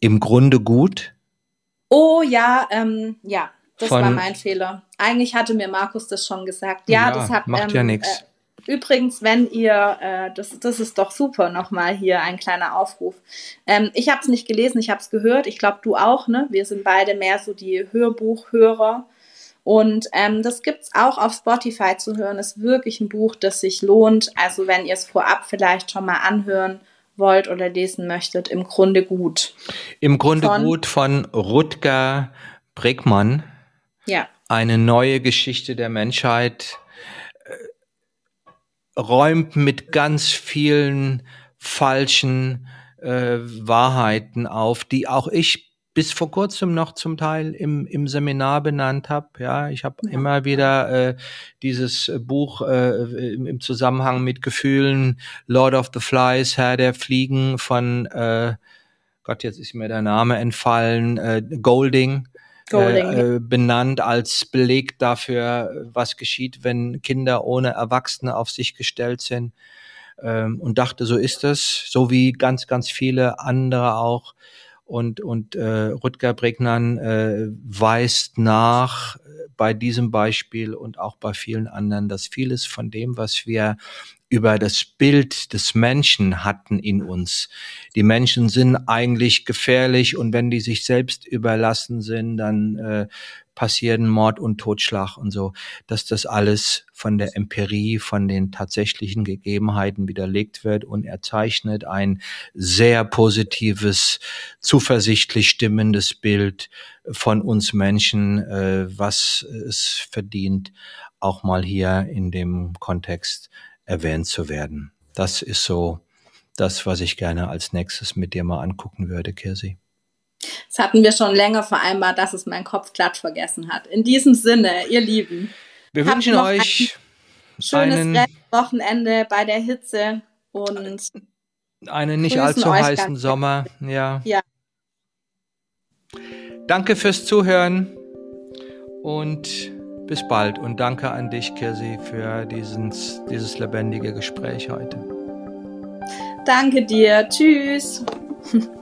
Im Grunde gut. Oh ja, ähm, ja, das Von, war mein Fehler. Eigentlich hatte mir Markus das schon gesagt. Ja, ja das hat macht ähm, ja nichts. Äh, Übrigens, wenn ihr, äh, das, das ist doch super, nochmal hier ein kleiner Aufruf. Ähm, ich habe es nicht gelesen, ich habe es gehört. Ich glaube, du auch, ne? Wir sind beide mehr so die Hörbuchhörer. Und ähm, das gibt es auch auf Spotify zu hören. Ist wirklich ein Buch, das sich lohnt. Also wenn ihr es vorab vielleicht schon mal anhören wollt oder lesen möchtet, im Grunde gut. Im Grunde von, gut von Rutger Bregmann. Ja. Eine neue Geschichte der Menschheit räumt mit ganz vielen falschen äh, Wahrheiten auf, die auch ich bis vor kurzem noch zum Teil im, im Seminar benannt habe. Ja, ich habe ja. immer wieder äh, dieses Buch äh, im, Zusammenhang mit Gefühlen, Lord of the Flies, Herr der Fliegen von äh, Gott, jetzt ist mir der Name entfallen, äh, Golding äh, äh, benannt als Beleg dafür, was geschieht, wenn Kinder ohne Erwachsene auf sich gestellt sind. Ähm, und dachte, so ist es, so wie ganz, ganz viele andere auch. Und, und äh, Rutger Bregnan äh, weist nach bei diesem Beispiel und auch bei vielen anderen, dass vieles von dem, was wir über das Bild des Menschen hatten in uns. Die Menschen sind eigentlich gefährlich und wenn die sich selbst überlassen sind, dann äh, passieren Mord und Totschlag und so, dass das alles von der Empirie, von den tatsächlichen Gegebenheiten widerlegt wird und er zeichnet ein sehr positives, zuversichtlich stimmendes Bild von uns Menschen, äh, was es verdient, auch mal hier in dem Kontext erwähnt zu werden. Das ist so das, was ich gerne als nächstes mit dir mal angucken würde, Kirsi. Das hatten wir schon länger vereinbart, dass es mein Kopf glatt vergessen hat. In diesem Sinne, ihr Lieben. Wir wünschen euch ein schönes Wochenende bei der Hitze und einen nicht allzu heißen Sommer. Ja. ja. Danke fürs Zuhören und bis bald und danke an dich, Kirsi, für dieses, dieses lebendige Gespräch heute. Danke dir. Tschüss.